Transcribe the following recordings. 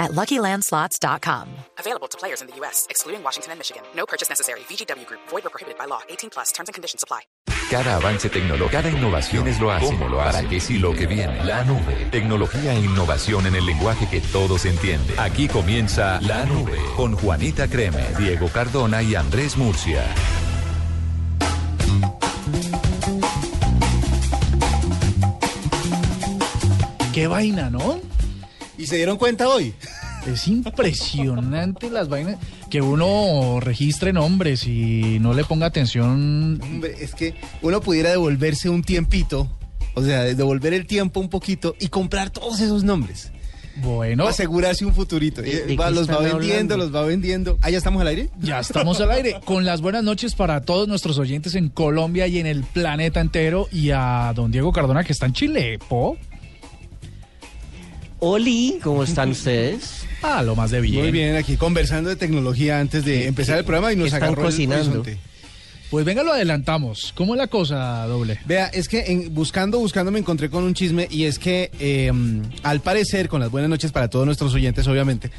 at LuckyLandSlots.com. Available to players in the U.S., excluding Washington and Michigan. No purchase necessary. VGW Group. Void or prohibited by law. 18 plus. Terms and conditions apply. Cada avance tecnológico, cada innovación es lo hace. ¿Cómo lo hace? Para que sí lo que viene. La nube. Tecnología e innovación en el lenguaje que todos entienden. Aquí comienza La Nube con Juanita Creme, Diego Cardona y Andrés Murcia. Qué vaina, ¿no? ¿Y se dieron cuenta hoy? Es impresionante las vainas que uno registre nombres y no le ponga atención. Hombre, es que uno pudiera devolverse un tiempito, o sea, devolver el tiempo un poquito y comprar todos esos nombres. Bueno, asegurarse un futurito. ¿De- de Va- qué los va vendiendo, hablando? los va vendiendo. ¿Ah, ya estamos al aire? ya estamos al aire con las buenas noches para todos nuestros oyentes en Colombia y en el planeta entero y a don Diego Cardona que está en Chile, po. Oli, ¿cómo están ustedes? Ah, lo más de bien. Muy bien, aquí conversando de tecnología antes de empezar el programa y nos ¿Qué están agarró cocinando? Pues venga, lo adelantamos. ¿Cómo es la cosa, doble? Vea, es que en- buscando, buscando me encontré con un chisme y es que eh, al parecer, con las buenas noches para todos nuestros oyentes, obviamente,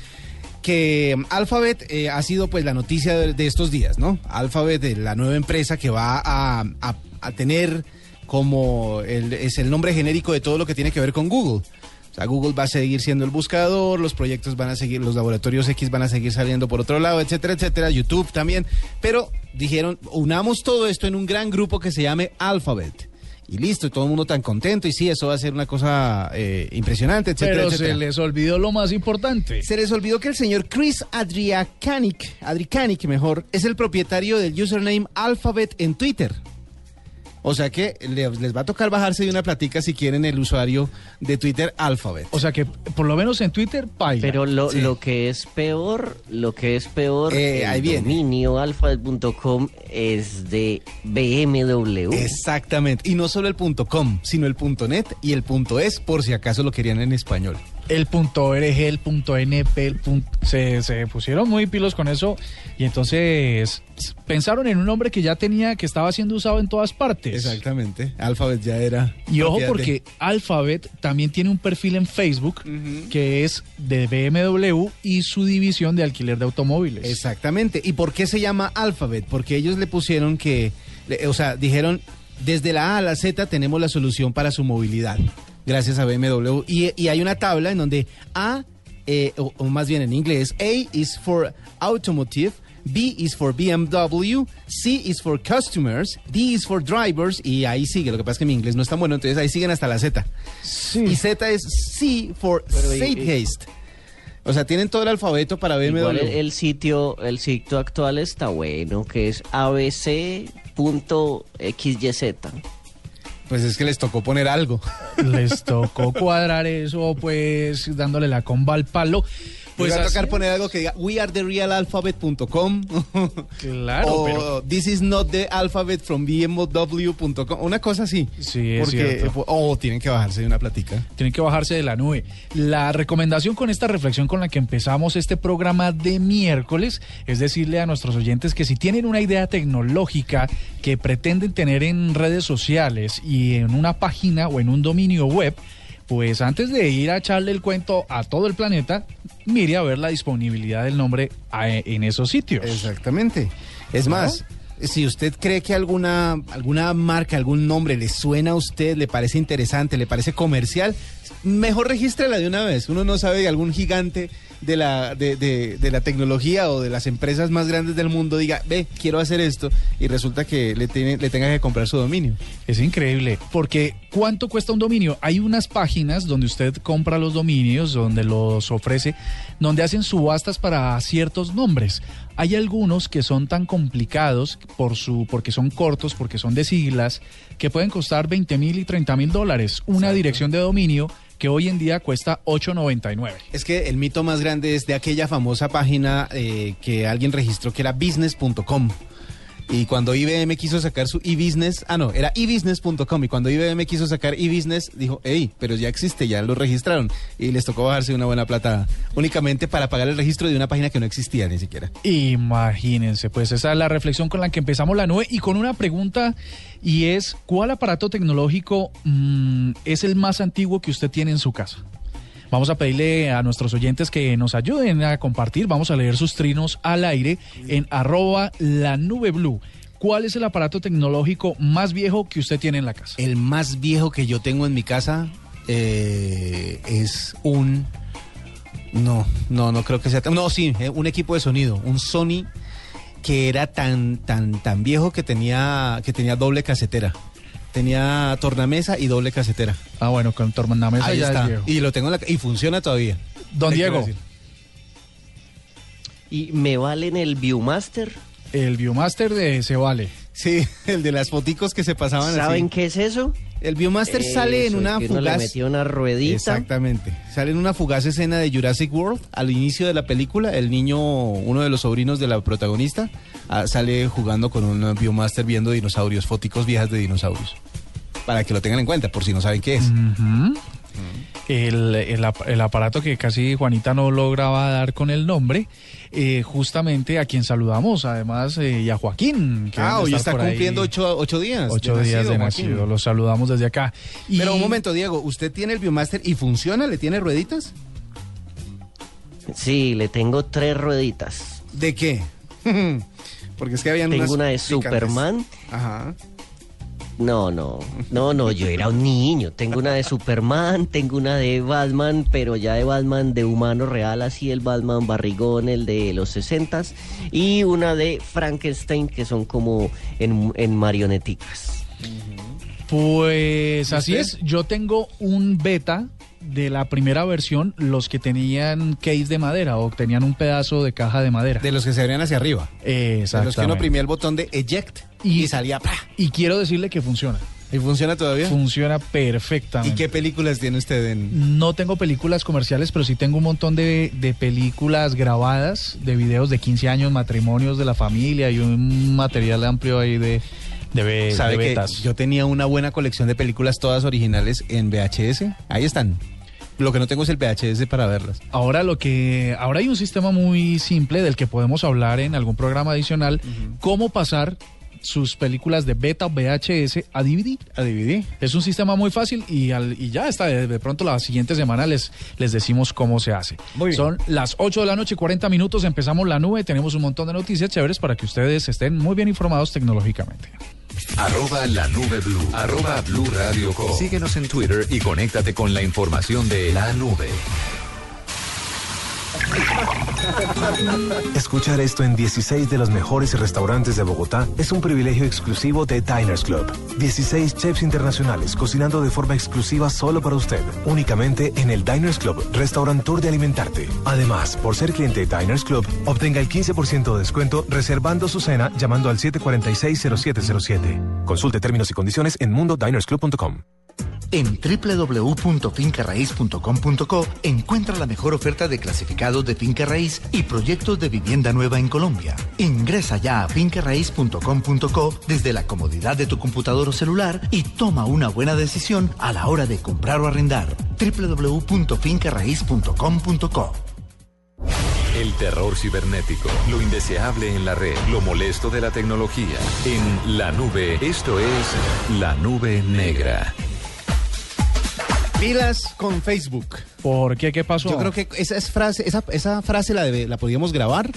que Alphabet eh, ha sido pues la noticia de, de estos días, ¿no? Alphabet, eh, la nueva empresa que va a, a- a tener como el, es el nombre genérico de todo lo que tiene que ver con Google. O sea, Google va a seguir siendo el buscador, los proyectos van a seguir, los laboratorios X van a seguir saliendo por otro lado, etcétera, etcétera, YouTube también. Pero dijeron, unamos todo esto en un gran grupo que se llame Alphabet. Y listo, y todo el mundo tan contento, y sí, eso va a ser una cosa eh, impresionante, etcétera, Pero etcétera. se les olvidó lo más importante. Se les olvidó que el señor Chris Adriacanic, Adricanic mejor, es el propietario del username Alphabet en Twitter. O sea que le- les va a tocar bajarse de una platica si quieren el usuario de Twitter Alphabet. O sea que por lo menos en Twitter, paila. Pero lo, Sí. lo que es peor, lo que es peor, Eh, ahí el viene. dominio alphabet.com es de BMW. Exactamente. Y no solo el punto .com, sino el punto .net y el punto .es, por si acaso lo querían en español. El punto .org, el punto .np, el punto- se, se pusieron muy pilos con eso y entonces pensaron en un nombre que ya tenía, que estaba siendo usado en todas partes. Exactamente. Alphabet ya era. Y ojo porque Alphabet también tiene un perfil en Facebook que es de BMW y su división de alquiler de automóviles. Exactamente. ¿Y por qué se llama Alphabet? Porque ellos le pusieron que, o sea, dijeron, desde la A a la Z tenemos la solución para su movilidad, gracias a BMW. Y, y hay una tabla en donde A, eh, o, o más bien en inglés, A is for automotive, B is for BMW, C is for customers, D is for drivers, y ahí sigue. Lo que pasa es que mi inglés no es tan bueno, entonces ahí siguen hasta la Z. Y Z es C for Zeitgeist. O sea, tienen todo el alfabeto para BMW. Igual el, el sitio, el sitio actual está bueno, que es abc.xyz. Pues es que les tocó poner algo. Les tocó cuadrar eso, pues dándole la comba al palo. Pues va a tocar poner algo que diga we are the real alphabet.com. Claro, o pero- this is not the alphabet from bmw.com. Una cosa así. Sí, es Porque, cierto. o tienen que bajarse de una platica. tienen que bajarse de la nube. La recomendación con esta reflexión con la que empezamos este programa de miércoles es decirle a nuestros oyentes que si tienen una idea tecnológica que pretenden tener en redes sociales y en una página o en un dominio web, pues antes de ir a echarle el cuento a todo el planeta, mire a ver la disponibilidad del nombre a- en esos sitios. Exactamente. Es más, si usted cree que alguna, alguna marca, algún nombre le suena a usted, le parece interesante, le parece comercial, mejor regístrela de una vez. Uno no sabe de algún gigante de la, de, de- de la tecnología o de las empresas más grandes del mundo diga, ve, quiero hacer esto, y resulta que le, tiene, le tenga que comprar su dominio. Es increíble, porque ¿cuánto cuesta un dominio? Hay unas páginas donde usted compra los dominios, donde los ofrece, donde hacen subastas para ciertos nombres. Hay algunos que son tan complicados por su, porque son cortos, porque son de siglas, que pueden costar 20 mil y 30 mil dólares. Una dirección de dominio que hoy en día cuesta 8.99. Es que el mito más grande es de aquella famosa página eh, que alguien registró que era business.com. Y cuando IBM quiso sacar su e-business, ah no, era ebusiness.com y cuando IBM quiso sacar e-business dijo, hey, pero ya existe, ya lo registraron y les tocó bajarse una buena plata únicamente para pagar el registro de una página que no existía ni siquiera. Imagínense, pues esa es la reflexión con la que empezamos la nube y con una pregunta y es, ¿cuál aparato tecnológico mm, es el más antiguo que usted tiene en su casa? Vamos a pedirle a nuestros oyentes que nos ayuden a compartir. Vamos a leer sus trinos al aire en arroba la nube blue. ¿Cuál es el aparato tecnológico más viejo que usted tiene en la casa? El más viejo que yo tengo en mi casa eh, es un... No, no, no creo que sea... No, sí, eh, un equipo de sonido, un Sony que era tan, tan, tan viejo que tenía, que tenía doble casetera. Tenía tornamesa y doble casetera. Ah, bueno, con tornamesa Ahí ya está. es viejo. Y lo tengo en la, y funciona todavía. Don Diego. ¿Y me valen el Viewmaster? el Viewmaster de se vale. Sí, el de las foticos que se pasaban ¿Saben así. qué es eso? El Viewmaster sale en una fugaz. le metió una ruedita. Exactamente. Sale en una fugaz escena de Jurassic World al inicio de la película. El niño, uno de los sobrinos de la protagonista, ah, sale jugando con un Viewmaster viendo dinosaurios, foticos viejas de dinosaurios. Para que lo tengan en cuenta, por si no saben qué es. El, el ap- el aparato que casi Juanita no lograba dar con el nombre, eh, justamente a quien saludamos, además, eh, y a Joaquín. que Ah, hoy está cumpliendo ocho, ocho días. Ocho días de Joaquín. nacido, los saludamos desde acá. Y- Pero un momento, Diego, ¿usted tiene el Viewmaster y funciona? ¿Le tiene rueditas? Sí, le tengo tres rueditas. ¿De qué? Porque es que habían Tengo unas una de picantes. Superman. Ajá. No, no, no, no, yo era un niño. Tengo una de Superman, tengo una de Batman, pero ya de Batman de humano real, así el Batman barrigón, el de los 60 y una de Frankenstein, que son como en, en marioneticas. Pues así es, yo tengo un beta de la primera versión, los que tenían case de madera o tenían un pedazo de caja de madera. De los que se abrían hacia arriba. De los que uno Exactamente. oprimía el botón de eject y, Y- salía. ¡pra! Y quiero decirle que funciona. ¿Y funciona todavía? Funciona ¿Y perfectamente. qué películas tiene usted en.? No tengo películas comerciales, pero sí tengo un montón de, de películas grabadas, de videos de 15 años, matrimonios de la familia y un material amplio ahí de, de, be- ¿Sabe de que betas. yo tenía una buena colección de películas todas originales en VHS? Ahí están. Lo que no tengo es el VHS para verlas. Ahora lo que ahora hay un sistema muy simple del que podemos hablar en algún programa adicional, cómo pasar sus películas de beta o VHS a DVD. A DVD. Es un sistema muy fácil y, al- y ya está. De, de pronto la siguiente semana les, les decimos cómo se hace. Muy bien. Son las 8 de la noche, 40 minutos. Empezamos la nube. Tenemos un montón de noticias chéveres para que ustedes estén muy bien informados tecnológicamente. Arroba la nube blue. Arroba blue radio com. Síguenos en Twitter y conéctate con la información de la nube. Escuchar esto en 16 de los mejores restaurantes de Bogotá es un privilegio exclusivo de Diners Club. 16 chefs internacionales cocinando de forma exclusiva solo para usted, únicamente en el Diners Club Restaurant de Alimentarte. Además, por ser cliente de Diners Club, obtenga el 15% de descuento reservando su cena llamando al 746-0707. Consulte términos y condiciones en mundodinersclub.com. En www.fincarraiz.com.co encuentra la mejor oferta de clasificados de finca raíz y proyectos de vivienda nueva en Colombia. Ingresa ya a fincarraiz.com.co desde la comodidad de tu computador o celular y toma una buena decisión a la hora de comprar o arrendar. www.fincarraiz.com.co El terror cibernético, lo indeseable en la red, lo molesto de la tecnología. En la nube, esto es la nube negra. Pilas con Facebook. ¿Por qué? ¿Qué pasó? Yo creo que esa es frase, esa, esa frase la, debe- la podríamos grabar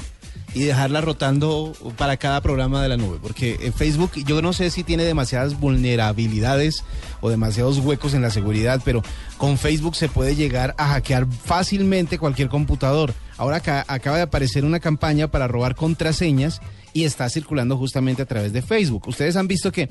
y dejarla rotando para cada programa de la nube, porque en Facebook yo no sé si tiene demasiadas vulnerabilidades o demasiados huecos en la seguridad, pero con Facebook se puede llegar a hackear fácilmente cualquier computador. Ahora acá, acaba de aparecer una campaña para robar contraseñas y está circulando justamente a través de Facebook. Ustedes han visto que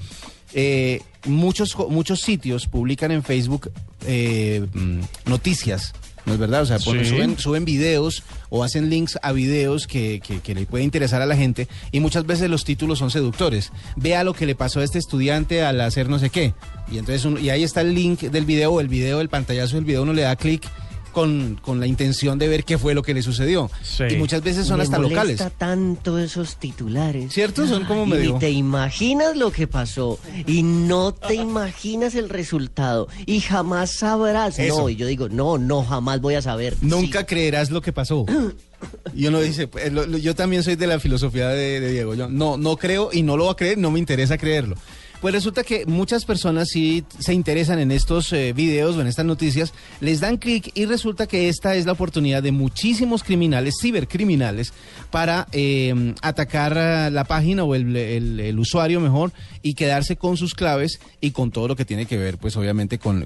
eh, muchos, muchos sitios publican en Facebook eh, mm, noticias, ¿no es verdad? O sea, ponen- Sí. suben, suben videos o hacen links a videos que, que- que le puede interesar a la gente y muchas veces los títulos son seductores. Vea lo que le pasó a este estudiante al hacer no sé qué. Y entonces y ahí está el link del video, el video, el pantallazo del video, uno le da clic con, con la intención de ver qué fue lo que le sucedió. Sí. Y muchas veces son Me hasta molesta locales. tanto esos titulares. ¿Cierto? Son como Y medio- ni te imaginas lo que pasó y no te imaginas el resultado y jamás sabrás. Eso. No, y yo digo, no, no, jamás voy a saber. Nunca Sí. creerás lo que pasó. Y uno dice, pues, lo- lo- yo también soy de la filosofía de, de Diego. Yo no, no creo y no lo voy a creer, no me interesa creerlo. Pues resulta que muchas personas sí se interesan en estos eh, videos o en estas noticias, les dan clic y resulta que esta es la oportunidad de muchísimos criminales, cibercriminales, para eh, atacar la página o el, usuario mejor y quedarse con sus claves y con todo lo que tiene que ver, pues obviamente con,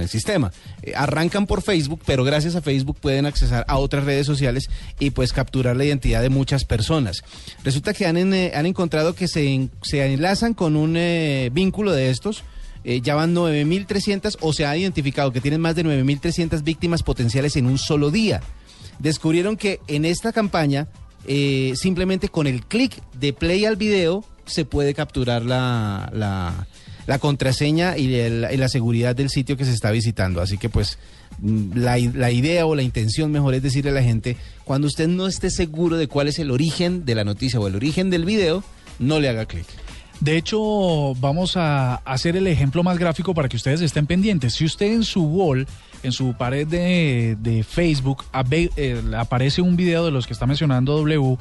el sistema. Eh, arrancan por Facebook, pero gracias a Facebook pueden accesar a otras redes sociales y pues capturar la identidad de muchas personas. Resulta que han, eh, han encontrado que se, se enlazan con un eh, vínculo de estos. eh, ya van 9.300 o se ha identificado que tienen más de 9.300 víctimas potenciales en un solo día. Descubrieron que en esta campaña, eh, simplemente con el clic de play al video, se puede capturar la, la, la contraseña y, y la seguridad del sitio que se está visitando. Así que pues mm, la, la idea o la intención mejor es decirle a la gente, cuando usted no esté seguro de cuál es el origen de la noticia o el origen del video, no le haga clic. De hecho, vamos a hacer el ejemplo más gráfico para que ustedes estén pendientes. Si usted en su wall, en su pared de, de Facebook, abe- eh, aparece un video de los que está mencionando W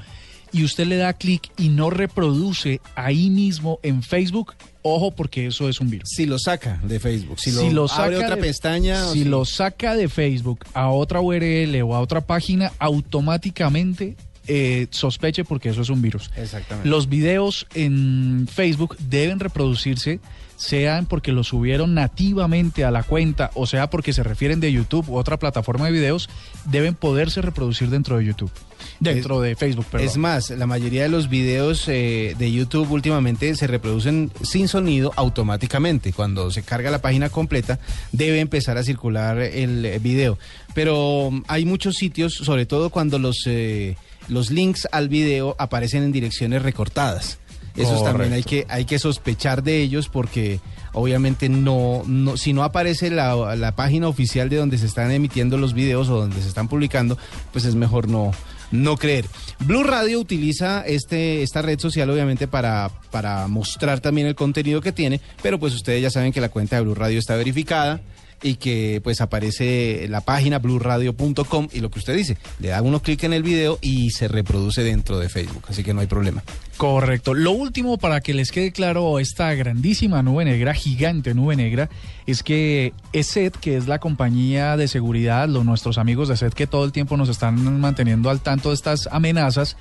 y usted le da clic y no reproduce ahí mismo en Facebook, ojo porque eso es un virus. Si lo saca de Facebook, si, Si lo, lo abre saca otra de- pestaña... Si lo saca de Facebook a otra URL o a otra página, automáticamente eh, sospeche porque eso es un virus. Exactamente. Los videos en Facebook deben reproducirse, sean porque los subieron nativamente a la cuenta o sea porque se refieren de YouTube u otra plataforma de videos, deben poderse reproducir dentro de YouTube. Dentro de Facebook, perdón. Es más, la mayoría de los videos eh, de YouTube últimamente se reproducen sin sonido automáticamente. Cuando se carga la página completa, debe empezar a circular el eh, video. Pero mm, hay muchos sitios, sobre todo cuando los, eh, los links al video aparecen en direcciones recortadas. Esos también hay que, hay que sospechar de ellos porque obviamente no, no si no aparece la, la página oficial de donde se están emitiendo los videos o donde se están publicando, pues es mejor no, no creer. Blue Radio utiliza este, esta red social obviamente para, para mostrar también el contenido que tiene, pero pues ustedes ya saben que la cuenta de Blue Radio está verificada y que pues aparece la página bluradio.com y lo que usted dice, le da uno clic en el video y se reproduce dentro de Facebook, así que no hay problema. Correcto. Lo último para que les quede claro esta grandísima nube negra, gigante nube negra, es que ESET, que es la compañía de seguridad, los, nuestros amigos de ESET que todo el tiempo nos están manteniendo al tanto de estas amenazas,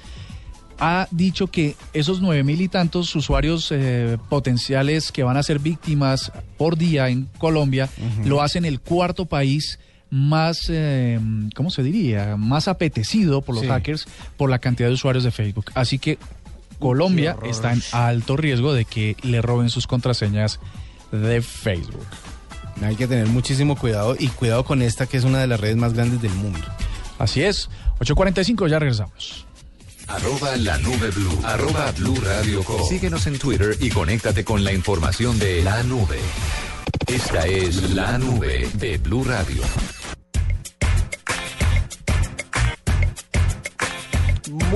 ha dicho que esos nueve mil y tantos usuarios eh, potenciales que van a ser víctimas por día en Colombia lo hacen el cuarto país más, eh, ¿cómo se diría? Más apetecido por los Sí. hackers por la cantidad de usuarios de Facebook. Así que Colombia está en alto riesgo de que le roben sus contraseñas de Facebook. Hay que tener muchísimo cuidado y cuidado con esta que es una de las redes más grandes del mundo. Así es. 8.45, ya regresamos. Arroba la nube blue. Arroba blue radio com. Síguenos en Twitter y conéctate con la información de la nube. Esta es la nube de Blue Radio.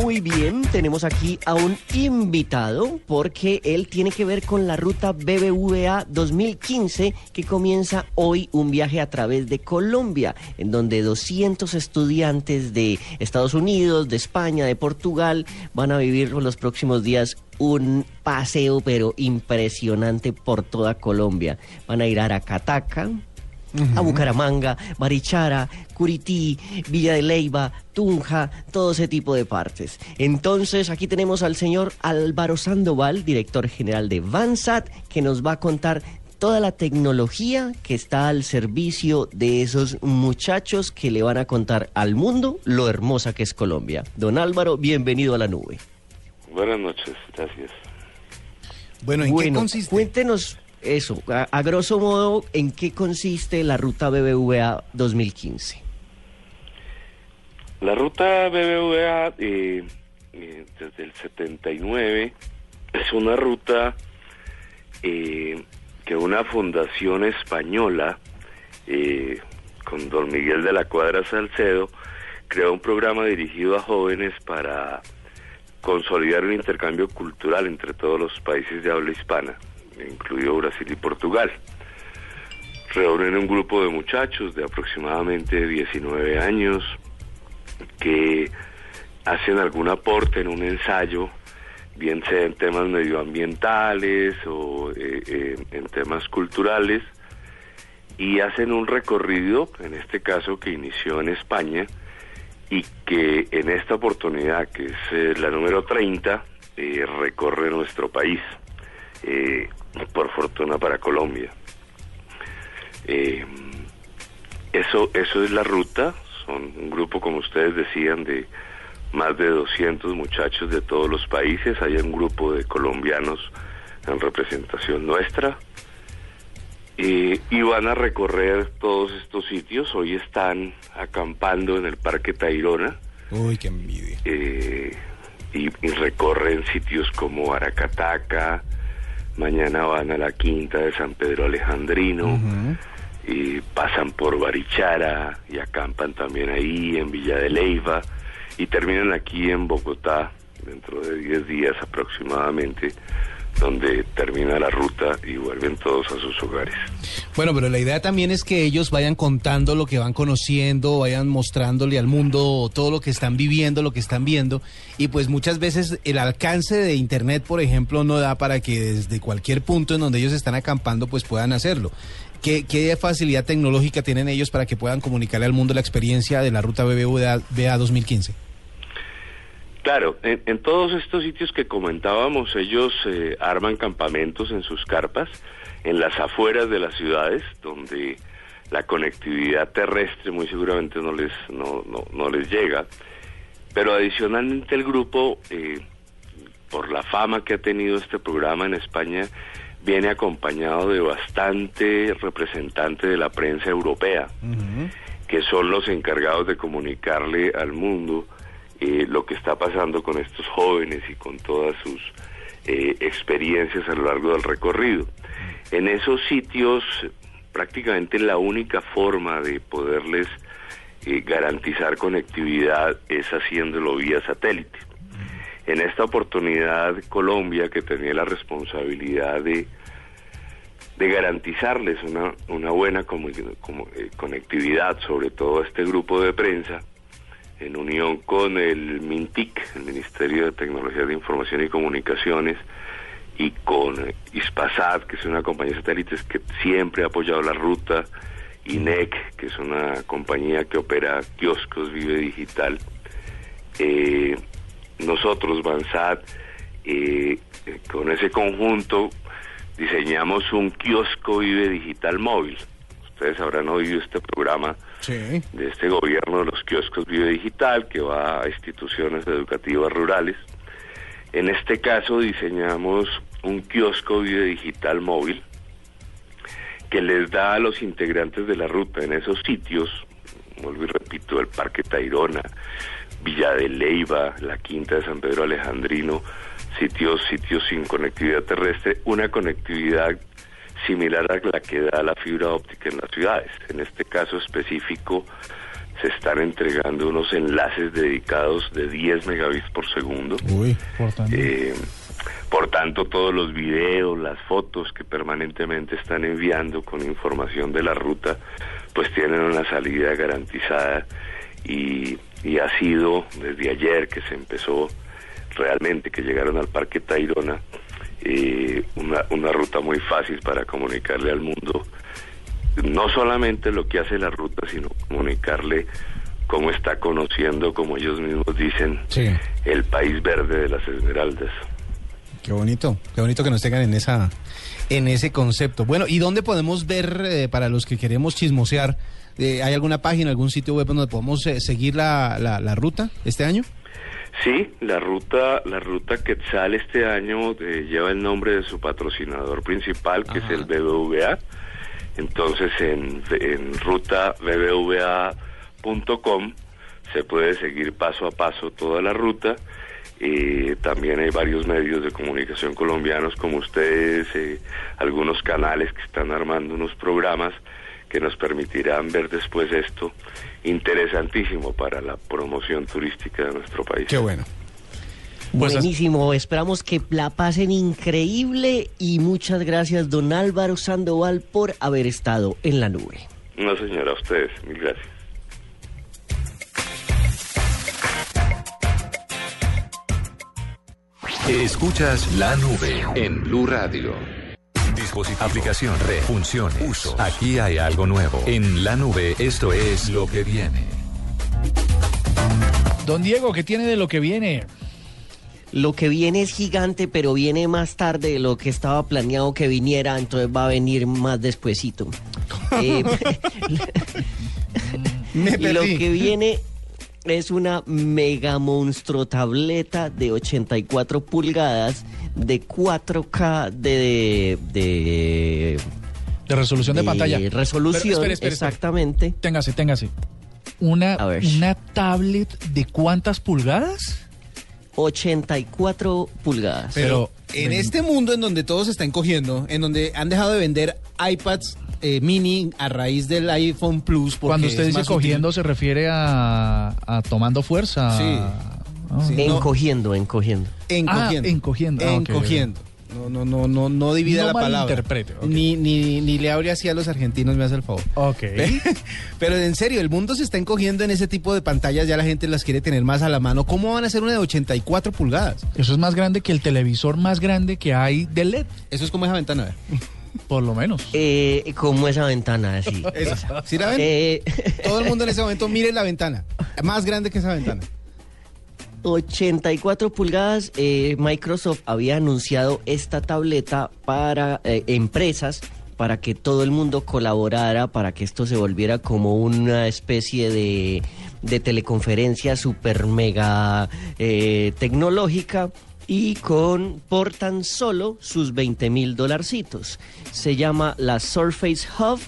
Muy bien, tenemos aquí a un invitado porque él tiene que ver con la ruta BBVA 2015 que comienza hoy un viaje a través de Colombia, en donde 200 estudiantes de Estados Unidos, de España, de Portugal van a vivir los próximos días un paseo pero impresionante por toda Colombia. Van a ir a Aracataca, a Bucaramanga, Barichara, Curití, Villa de Leyva, Tunja, todo ese tipo de partes. Entonces, aquí tenemos al señor Álvaro Sandoval, director general de Vansat, que nos va a contar toda la tecnología que está al servicio de esos muchachos que le van a contar al mundo lo hermosa que es Colombia. Don Álvaro, bienvenido a la nube. Buenas noches, gracias. Bueno, ¿en qué consiste? cuéntenos eso, a, grosso modo, ¿en qué consiste la ruta BBVA 2015? La ruta BBVA eh, eh, desde el 79 es una ruta eh, que una fundación española con don Miguel de la Cuadra Salcedo, creó un programa dirigido a jóvenes para consolidar un intercambio cultural entre todos los países de habla hispana, incluido Brasil y Portugal. Reúnen un grupo de muchachos de aproximadamente 19 años que hacen algún aporte en un ensayo, bien sea en temas medioambientales o eh, eh, en temas culturales, y hacen un recorrido, en este caso que inició en España, y que en esta oportunidad, que es eh, la número 30, eh, recorre nuestro país, por fortuna para Colombia. eso, eso es la ruta, son un grupo, como ustedes decían, de más de 200 muchachos de todos los países, hay un grupo de colombianos en representación nuestra, y van a recorrer todos estos sitios. Hoy están acampando en el Parque Tayrona. Uy, qué envidia. Eh, y, recorren sitios como Aracataca. Mañana van a la quinta de San Pedro Alejandrino. Y pasan por Barichara y acampan también ahí en Villa de Leiva. Y terminan aquí en Bogotá dentro de 10 días aproximadamente donde termina la ruta y vuelven todos a sus hogares. Bueno, pero la idea también es que ellos vayan contando lo que van conociendo, vayan mostrándole al mundo todo lo que están viviendo, lo que están viendo, y pues muchas veces el alcance de Internet, por ejemplo, no da para que desde cualquier punto en donde ellos están acampando, pues puedan hacerlo. ¿Qué, qué facilidad tecnológica tienen ellos para que puedan comunicarle al mundo la experiencia de la ruta BBVA 2015? Claro, en, todos estos sitios que comentábamos, ellos eh, arman campamentos en sus carpas, en las afueras de las ciudades, donde la conectividad terrestre muy seguramente no les, no, no, les llega. Pero adicionalmente el grupo, eh, por la fama que ha tenido este programa en España, viene acompañado de bastante representantes de la prensa europea, que son los encargados de comunicarle al mundo eh, lo que está pasando con estos jóvenes y con todas sus eh, experiencias a lo largo del recorrido. En esos sitios prácticamente la única forma de poderles eh, garantizar conectividad es haciéndolo vía satélite. En esta oportunidad Colombia, que tenía la responsabilidad de, de garantizarles una, una buena conectividad, sobre todo a este grupo de prensa, en unión con el MINTIC, el Ministerio de Tecnología de Información y Comunicaciones, y con ISPASAT, que es una compañía de satélites que siempre ha apoyado la ruta, INEC, que es una compañía que opera kioscos Vive Digital. Eh, nosotros, Bansat, eh, con ese conjunto diseñamos un kiosco Vive Digital móvil. Ustedes habrán oído este programa de este gobierno de los kioscos Vive Digital que va a instituciones educativas rurales. En este caso diseñamos un kiosco Vive Digital móvil que les da a los integrantes de la ruta en esos sitios, vuelvo y repito, el Parque Tayrona, Villa de Leiva, la Quinta de San Pedro Alejandrino, sitios, sitios sin conectividad terrestre, una conectividad similar a la que da la fibra óptica en las ciudades. En este caso específico se están entregando unos enlaces dedicados de 10 megabits por segundo. Uy, eh, por tanto, todos los videos, las fotos que permanentemente están enviando con información de la ruta, pues tienen una salida garantizada y, y ha sido desde ayer que se empezó realmente, que llegaron al Parque Tayrona, eh, una, una ruta muy fácil para comunicarle al mundo no solamente lo que hace la ruta, sino comunicarle cómo está conociendo, como ellos mismos dicen, el país verde de las Esmeraldas. Qué bonito, qué bonito que nos tengan en esa en ese concepto. Bueno, ¿y dónde podemos ver eh, para los que queremos chismosear? Eh, ¿Hay alguna página, algún sitio web donde podemos seguir la, la, la ruta este año? Sí, la ruta, la ruta Quetzal este año eh, lleva el nombre de su patrocinador principal, que es el BBVA. Entonces, en, en ruta bbva.com se puede seguir paso a paso toda la ruta. Eh, también hay varios medios de comunicación colombianos como ustedes, eh, algunos canales que están armando unos programas que nos permitirán ver después esto interesantísimo para la promoción turística de nuestro país. Qué bueno. Pues Buenísimo, esperamos que la pasen increíble y muchas gracias don Álvaro Sandoval por haber estado en la nube. No, señora, a ustedes, mil gracias. Escuchas la nube en Blue Radio. Dispositivo, aplicación, red, funciones, uso. Aquí hay algo nuevo. En la nube, esto es lo que viene. Don Diego, ¿qué tiene de lo que viene? Lo que viene es gigante, pero viene más tarde de lo que estaba planeado que viniera, entonces va a venir más despuesito. Eh, Me lo que viene es una mega monstruo tableta de 84 pulgadas de 4K de, de, De resolución de, pantalla. resolución, Pero, espere, espere, espere. exactamente. Téngase, téngase. Una, A ver. una tablet de cuántas pulgadas? 84 pulgadas. Pero, en ven- este mundo en donde todo se está encogiendo, en donde han dejado de vender iPads eh, mini a raíz del iPhone Plus. porque Cuando usted es dice útil. cogiendo, se refiere a, a tomando fuerza. Sí. Ah. Sí. no. encogiendo, encogiendo. Encogiendo. Ah, encogiendo. Ah, Encogiendo. No, no, no, no, no divida No la palabra. Ni, ni, ni le abre así a los argentinos, me hace el favor. Ok. Pero en serio, el mundo se está encogiendo en ese tipo de pantallas, ya la gente las quiere tener más a la mano. ¿Cómo van a ser una de 84 pulgadas? Eso es más grande que el televisor más grande que hay de LED, Eso es como esa ventana, ¿ver? por lo menos. Eh, como esa ventana así. Esa. ¿Sí la ven? Eh, Todo el mundo en ese momento mire la ventana. Más grande que esa ventana. 84 pulgadas, eh, Microsoft había anunciado esta tableta para eh, empresas, para que todo el mundo colaborara, para que esto se volviera como una especie de, de teleconferencia super mega eh, tecnológica y con por tan solo sus 20 mil dolarcitos. Se llama la Surface Hub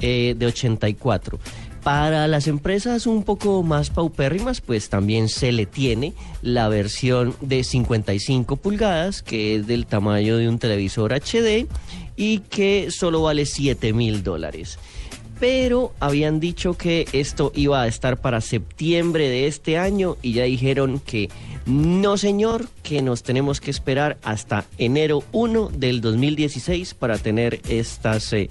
de 84. Para las empresas un poco más paupérrimas, pues también se le tiene la versión de 55 pulgadas, que es del tamaño de un televisor HD y que solo vale 7 mil dólares. Pero habían dicho que esto iba a estar para septiembre de este año y ya dijeron que no señor, que nos tenemos que esperar hasta enero 1 del 2016 para tener estas eh,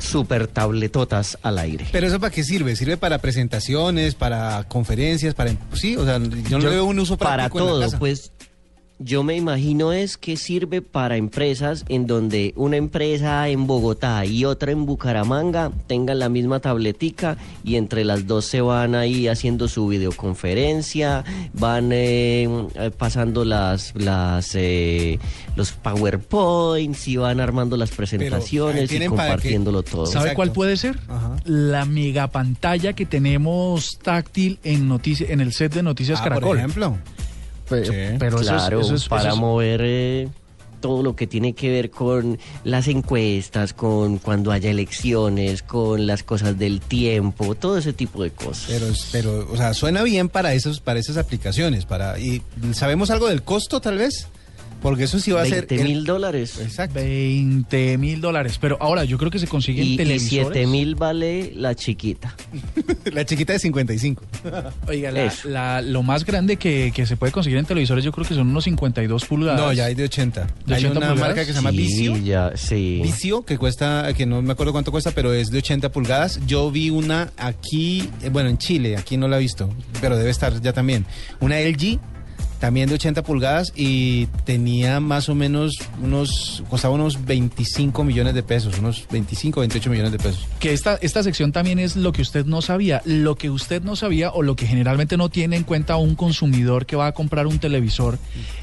super tabletotas al aire. Pero eso para qué sirve? ¿Sirve para presentaciones, para conferencias, para sí, o sea, yo no le veo un uso para práctico en la todo, casa. pues yo me imagino es que sirve para empresas en donde una empresa en Bogotá y otra en Bucaramanga tengan la misma tabletica y entre las dos se van ahí haciendo su videoconferencia, van eh, eh, pasando las las eh, los PowerPoints y van armando las presentaciones y compartiéndolo todo. ¿Sabe Exacto. cuál puede ser? Ajá. La mega pantalla que tenemos táctil en noticia, en el set de Noticias Ah, Caracol. por ejemplo. Pe- Sí. Pero eso es- claro, eso es, para eso es- mover eh, todo lo que tiene que ver con las encuestas, con cuando haya elecciones, con las cosas del tiempo, todo ese tipo de cosas. Pero, pero, o sea, suena bien para esos, para esas aplicaciones, para y sabemos algo del costo, tal vez, porque eso sí va a ser 20 el- mil dólares. Exacto. 20 mil dólares. Pero ahora yo creo que se consiguen Y, y televisores. 7 mil vale la chiquita. La chiquita de 55. Oiga, la- lo más grande que, que se puede conseguir en televisores yo creo que son unos 52 pulgadas. No, ya hay de 80. ¿De hay 80 una pulgadas? marca que se llama Sí, Vicio. ya, sí. Vicio, que cuesta, que no me acuerdo cuánto cuesta, pero es de 80 pulgadas. Yo vi una aquí, eh, bueno, en Chile, aquí no la he visto, pero debe estar ya también. Una LG, también de 80 pulgadas, y tenía más o menos unos, costaba unos 25 millones de pesos, unos 25, 28 millones de pesos. Que esta, esta sección también es lo que usted no sabía. Lo que usted no sabía o lo que generalmente no tiene en cuenta un consumidor que va a comprar un televisor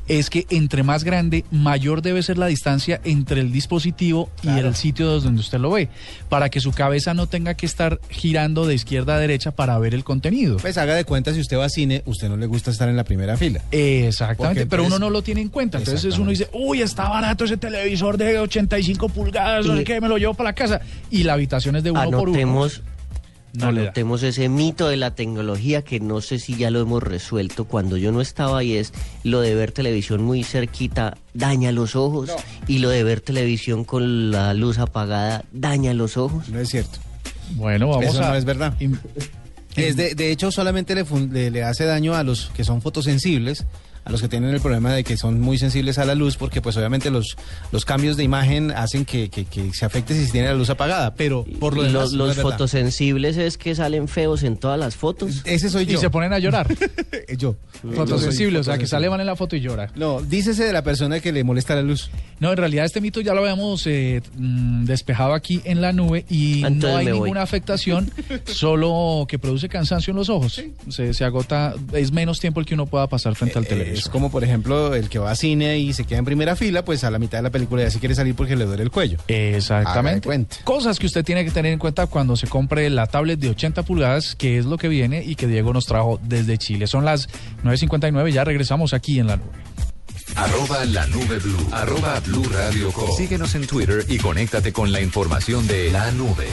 es que entre más grande, mayor debe ser la distancia entre el dispositivo y el sitio donde usted lo ve, para que su cabeza no tenga que estar girando de izquierda a derecha para ver el contenido. Pues haga de cuenta, si usted va a cine, usted no le gusta estar en la primera fila. Exactamente, pero uno no lo tiene en cuenta. Entonces uno dice, uy, está barato ese televisor de 85 pulgadas, no sé qué, me lo llevo para la casa. Y la habitación es de uno por uno. No anotemos ese mito de la tecnología que no sé si ya lo hemos resuelto cuando yo no estaba y es lo de ver televisión muy cerquita daña los ojos y lo de ver televisión con la luz apagada daña los ojos. No es cierto. Bueno, vamos Eso a... no es verdad. Es de, de hecho, solamente le, fun- le, le hace daño a los que son fotosensibles, a los que tienen el problema de que son muy sensibles a la luz, porque pues obviamente los, los cambios de imagen hacen que, que- que se afecte si se tiene la luz apagada, pero por lo Y demás los, no los es fotosensibles es que salen feos en todas las fotos. Ese soy Y yo. se ponen a llorar. Eh, yo. Fotosensible, o sea, que sale mal en la foto y llora. No, dícese de la persona que le molesta la luz. No, en realidad este mito ya lo habíamos eh, mm, despejado aquí en la nube y Entonces no hay voy. ninguna afectación, solo que produce cansancio en los ojos. Se, se agota, es menos tiempo el que uno pueda pasar frente al Eh, televisor. Es como, por ejemplo, el que va a cine y se queda en primera fila, pues a la mitad de la película ya se quiere salir porque le duele el cuello. Exactamente. Cosas que usted tiene que tener en cuenta cuando se compre la tablet de 80 pulgadas, que es lo que viene y que Diego nos trajo desde Chile. Son las 9.59, ya regresamos aquí en la nube. Arroba la nube blue. Arroba blue radio com. Síguenos en Twitter y conéctate con la información de la nube.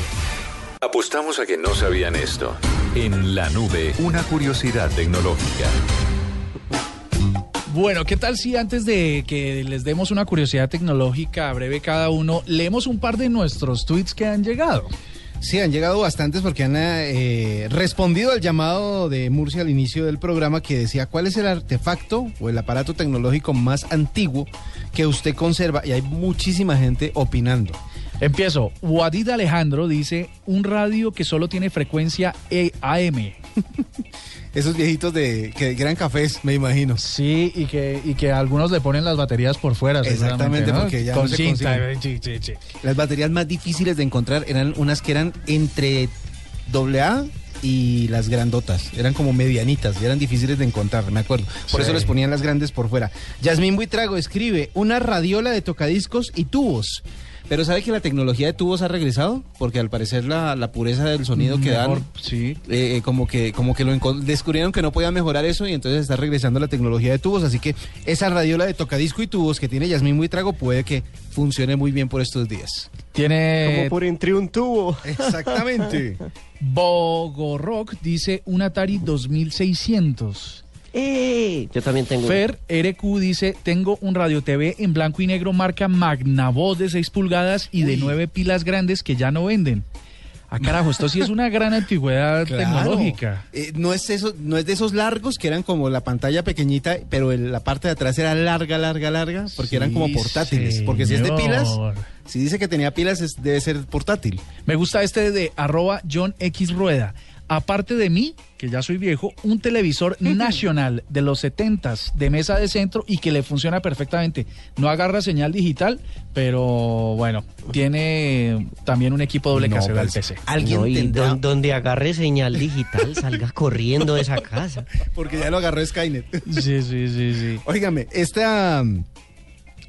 Apostamos a que no sabían esto. En la nube, una curiosidad tecnológica. Bueno, ¿qué tal si antes de que les demos una curiosidad tecnológica breve cada uno, leemos un par de nuestros tweets que han llegado? Sí, han llegado bastantes porque han eh, respondido al llamado de Murcia al inicio del programa que decía cuál es el artefacto o el aparato tecnológico más antiguo que usted conserva y hay muchísima gente opinando. Empiezo. Wadid Alejandro dice un radio que solo tiene frecuencia AM. Esos viejitos de que eran cafés, me imagino. Sí, y que, y que algunos le ponen las baterías por fuera. Exactamente, porque ya Con no se cinta. sí. Las baterías más difíciles de encontrar eran unas que eran entre AA y las grandotas. Eran como medianitas y eran difíciles de encontrar, me acuerdo. Por Sí. eso les ponían las grandes por fuera. Yasmín Buitrago escribe una radiola de tocadiscos y tubos. Pero ¿sabe que la tecnología de tubos ha regresado? Porque al parecer la, la pureza del sonido que Mejor, dan, sí. eh, eh, como que como que lo descubrieron que no podían mejorar eso y entonces está regresando la tecnología de tubos. Así que esa radiola de tocadisco y tubos que tiene Yasmín Buitrago puede que funcione muy bien por estos días. Tiene por entre un tubo. Exactamente. Bogorock, dice un Atari 2600. ¡Eh! Yo también tengo. Fer RQ dice, tengo un radio TV en blanco y negro marca Magnavox de 6 pulgadas y de 9 pilas grandes que ya no venden. Ah, carajo, esto sí es una gran antigüedad Claro. tecnológica. Eh, no es eso, no es de esos largos que eran como la pantalla pequeñita, pero el- la parte de atrás era larga, larga, larga, porque eran como portátiles. Porque si es de pilas, si dice que tenía pilas, es- debe ser portátil. Me gusta este de arroba John X Rueda. Aparte de mí, que ya soy viejo, un televisor nacional de los 70s de mesa de centro y que le funciona perfectamente. No agarra señal digital, pero bueno, tiene también un equipo doble No, casero al pues, PC. Alguien No, y tendrá, don- donde agarre señal digital, salga corriendo de esa casa. porque ya lo agarró Skynet. Sí, sí, sí, sí. Óigame, esta,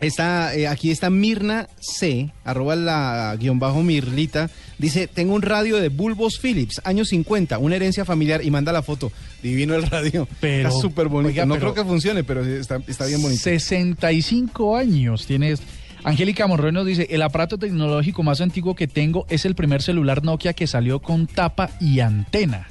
esta eh, aquí está Mirna C, arroba la guion bajo Mirlita, dice, tengo un radio de Bulbos Philips, años 50, una herencia familiar, y manda la foto. Divino el radio. Pero, está súper bonito. oiga, no pero- creo que funcione, pero está, está bien bonito. 65 años tienes. Angélica Monroy nos dice, el aparato tecnológico más antiguo que tengo es el primer celular Nokia que salió con tapa y antena.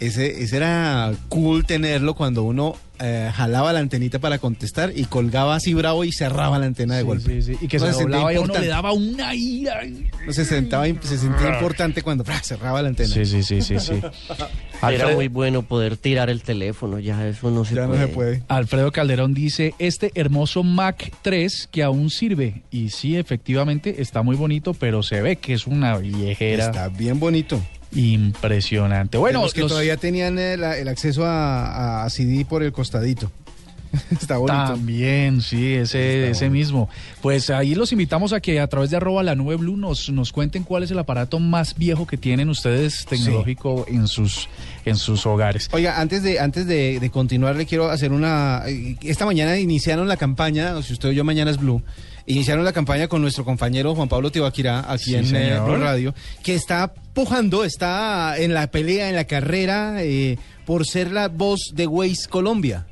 Ese, ese era cool tenerlo cuando uno eh, jalaba la antenita para contestar y colgaba así bravo y cerraba la antena de Sí, golpe. sí, sí. Y que No se doblaba y uno le daba una ira. No se, sentaba, se sentía importante cuando cerraba la antena. Sí, sí, sí, sí, sí. Era muy bueno poder tirar el teléfono, ya eso no se ya puede. no se puede. Alfredo Calderón dice, este hermoso Mac 3 que aún sirve. Y sí, efectivamente, está muy bonito, pero se ve que es una viejera Está bien bonito. Impresionante. Bueno, los que los- todavía tenían el, el acceso a, a CD por el costadito. Está bonito. También, sí, ese, ese mismo. Pues ahí los invitamos a que a través de arroba la nube blue nos, nos cuenten cuál es el aparato más viejo que tienen ustedes tecnológico en sus en sus hogares. Oiga, antes de antes de, de continuar, le quiero hacer una. eh, Esta mañana iniciaron la campaña, o si usted oyó mañana es Blue, iniciaron la campaña con nuestro compañero Juan Pablo Tibaquirá, aquí Sí, en eh, Radio, que está pujando, está en la pelea, en la carrera, eh, por ser la voz de Waze Colombia.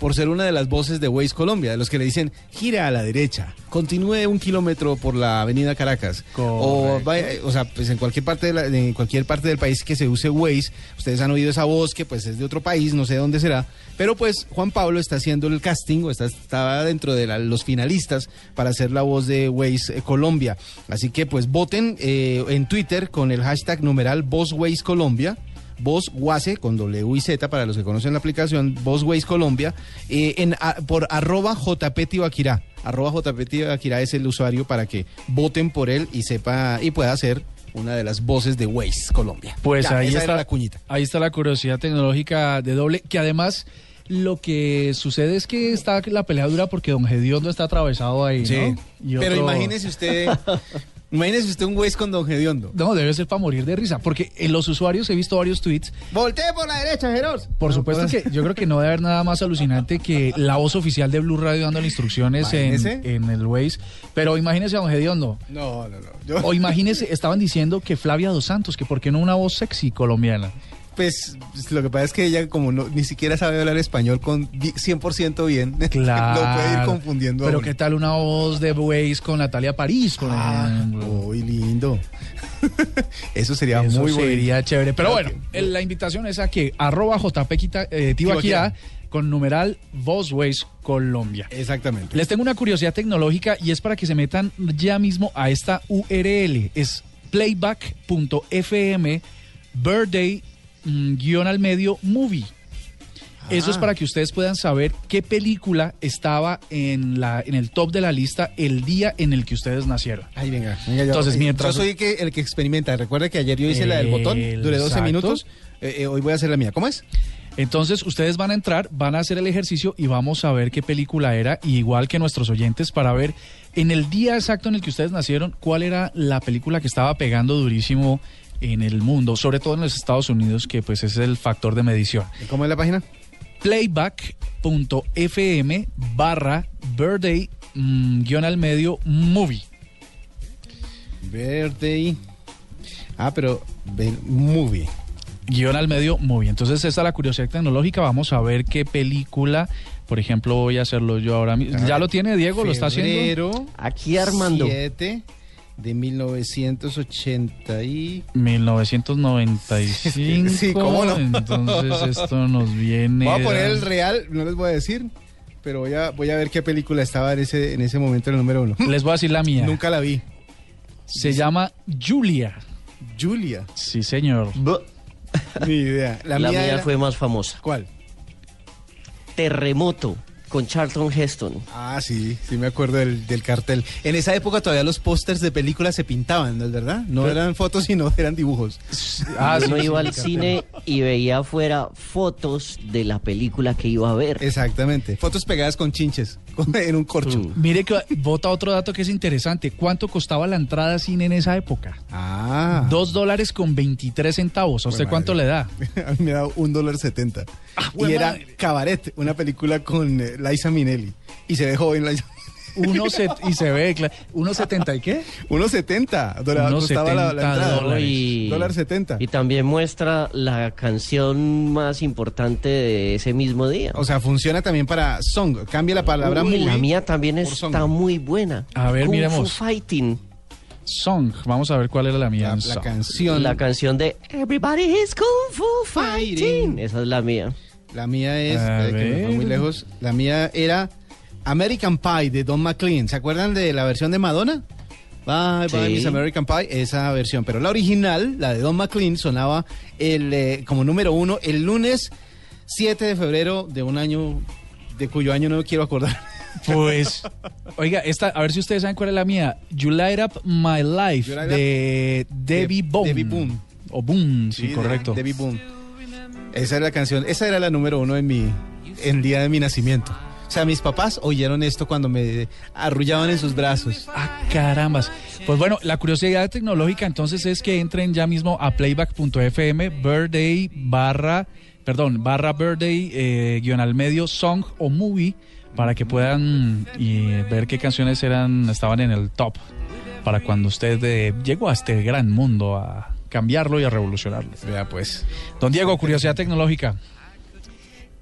Por ser una de las voces de Waze Colombia, de los que le dicen gira a la derecha, continúe un kilómetro por la avenida Caracas. O, vaya, o sea, pues en cualquier parte de la- en cualquier parte del país que se use Waze, ustedes han oído esa voz que pues es de otro país, no sé dónde será, pero pues Juan Pablo está haciendo el casting o está, estaba dentro de la- los finalistas para hacer la voz de Waze eh, Colombia. Así que pues voten eh, en Twitter con el hashtag numeral Voz Waze Colombia. Voz Waze con W y Z para los que conocen la aplicación Voz Waze Colombia eh, en, a- por arroba JP Tibaquirá. Arroba JP Tibaquirá es el usuario para que voten por él y sepa y pueda ser una de las voces de Waze Colombia. Pues Ya, ahí está la cuñita. Ahí está la curiosidad tecnológica de doble, que además lo que sucede es que está la pelea dura porque Don Gediondo está atravesado ahí, Sí. ¿no? Y Pero otro- imagínese usted, imagínese usted un Waze con Don Gediondo. No, debe ser para morir de risa, porque en los usuarios he visto varios tweets. Voltee por la derecha, Geros. Por No, supuesto pues- que yo creo que no debe haber nada más alucinante que la voz oficial de Blue Radio dando instrucciones en, en el Waze. Pero imagínese a Don Gediondo. No, no, no. Yo- O imagínese, estaban diciendo que Flavia Dos Santos, que por qué no una voz sexy colombiana. Pues lo que pasa es que ella como no, ni siquiera sabe hablar español con di- 100% bien, Claro. lo puede ir confundiendo. Pero qué tal una voz de Waze con Natalia París, por Ah, muy lindo. Eso sería Eso muy bueno. sería chévere. Pero Claro bueno, la invitación es a que arroba JP Quita- eh, con numeral Vozways Colombia. Exactamente. Les tengo una curiosidad tecnológica y es para que se metan ya mismo a esta URL. Es playback.fm birthday mm, guion al medio movie. Eso es Ah. para que ustedes puedan saber qué película estaba en, la, en el top de la lista el día en el que ustedes nacieron. Ay, venga, venga, yo, Entonces, eh, mientras- Yo soy que, el que experimenta. Recuerda que ayer yo hice la del botón, duré 12 Exacto. minutos. eh, eh, hoy voy a hacer la mía. ¿Cómo es? Entonces ustedes van a entrar, van a hacer el ejercicio y vamos a ver qué película era, y igual que nuestros oyentes, para ver en el día exacto en el que ustedes nacieron, cuál era la película que estaba pegando durísimo en el mundo, sobre todo en los Estados Unidos, que pues es el factor de medición. ¿Cómo es la página? Playback.fm barra birthday mm, guion al medio movie. Birthday. Ah, pero movie. Guión al medio movie. Entonces, esta es la curiosidad tecnológica. Vamos a ver qué película, por ejemplo, voy a hacerlo yo ahora mismo. ¿Ya lo tiene Diego? ¿Lo está haciendo? Febrero Aquí Armando. 7 de 1980 y... 1995. Sí, ¿cómo no? Entonces esto nos viene. Voy a poner el real, no les voy a decir, pero voy a, voy a ver qué película estaba en ese, en ese momento en el número uno. Les voy a decir la mía. Nunca la vi. Se llama Julia. Julia. Sí, señor. Ni idea. La, La, mía, mía era- fue más famosa. ¿Cuál? Terremoto con Charlton Heston. Ah, sí, sí me acuerdo del, del cartel. En esa época todavía los pósters de películas se pintaban, ¿no es verdad? No eran fotos, sino eran dibujos. Ah, Yo sí, no sí, iba al cartel. cine y veía afuera fotos de la película que iba a ver. Exactamente. Fotos pegadas con chinches, con- en un corcho. Mm. Mire que vota otro dato que es interesante. ¿Cuánto costaba la entrada a cine en esa época? Ah. Dos dólares con 23 centavos. ¿A usted Bueno, cuánto madre. le da? A mí me da un dólar setenta. Ah, y era madre. Cabaret, una película con eh, Liza Minnelli. Y se ve joven Liza Uno set- y se ve, cla- ¿uno setenta y qué? 1.70 dólar Unos costaba la, la 70 entrada. dólares. Y, Dólar 70. y también muestra la canción más importante de ese mismo día. O sea, funciona también para song. Cambia la palabra Uy, movie. la mía también está song. muy buena. A ver, Kung miremos. Fu Fighting. Song. Vamos a ver cuál era la mía. La, canción. La canción de Everybody is Kung Fu Fighting. Esa es la mía. La mía es, A eh, que me fue ver. muy lejos, la mía era American Pie de Don McLean. ¿Se acuerdan de la versión de Madonna? Bye, bye, Sí. Miss American Pie, esa versión. Pero la original, la de Don McLean, sonaba el, eh, como número uno el lunes 7 de febrero de un año de cuyo año no me quiero acordar. Pues, oiga, esta, a ver si ustedes saben cuál es la mía. You Light Up My Life de Debbie De- Boone. Debbie Boone. O Boone, sí, correcto. Debbie Boone. Esa era la canción, esa era la número uno en mi, en el día de mi nacimiento. O sea, mis papás oyeron esto cuando me arrullaban en sus brazos. Ah, carambas. Pues bueno, la curiosidad tecnológica entonces es que entren ya mismo a playback.fm, birthday barra, perdón, barra birthday, eh, guion al medio, song o movie, para que puedan y, ver qué canciones eran, estaban en el top, para cuando usted eh, llegó a este gran mundo a cambiarlo y a revolucionarlo. Vea pues. Don Diego, curiosidad tecnológica.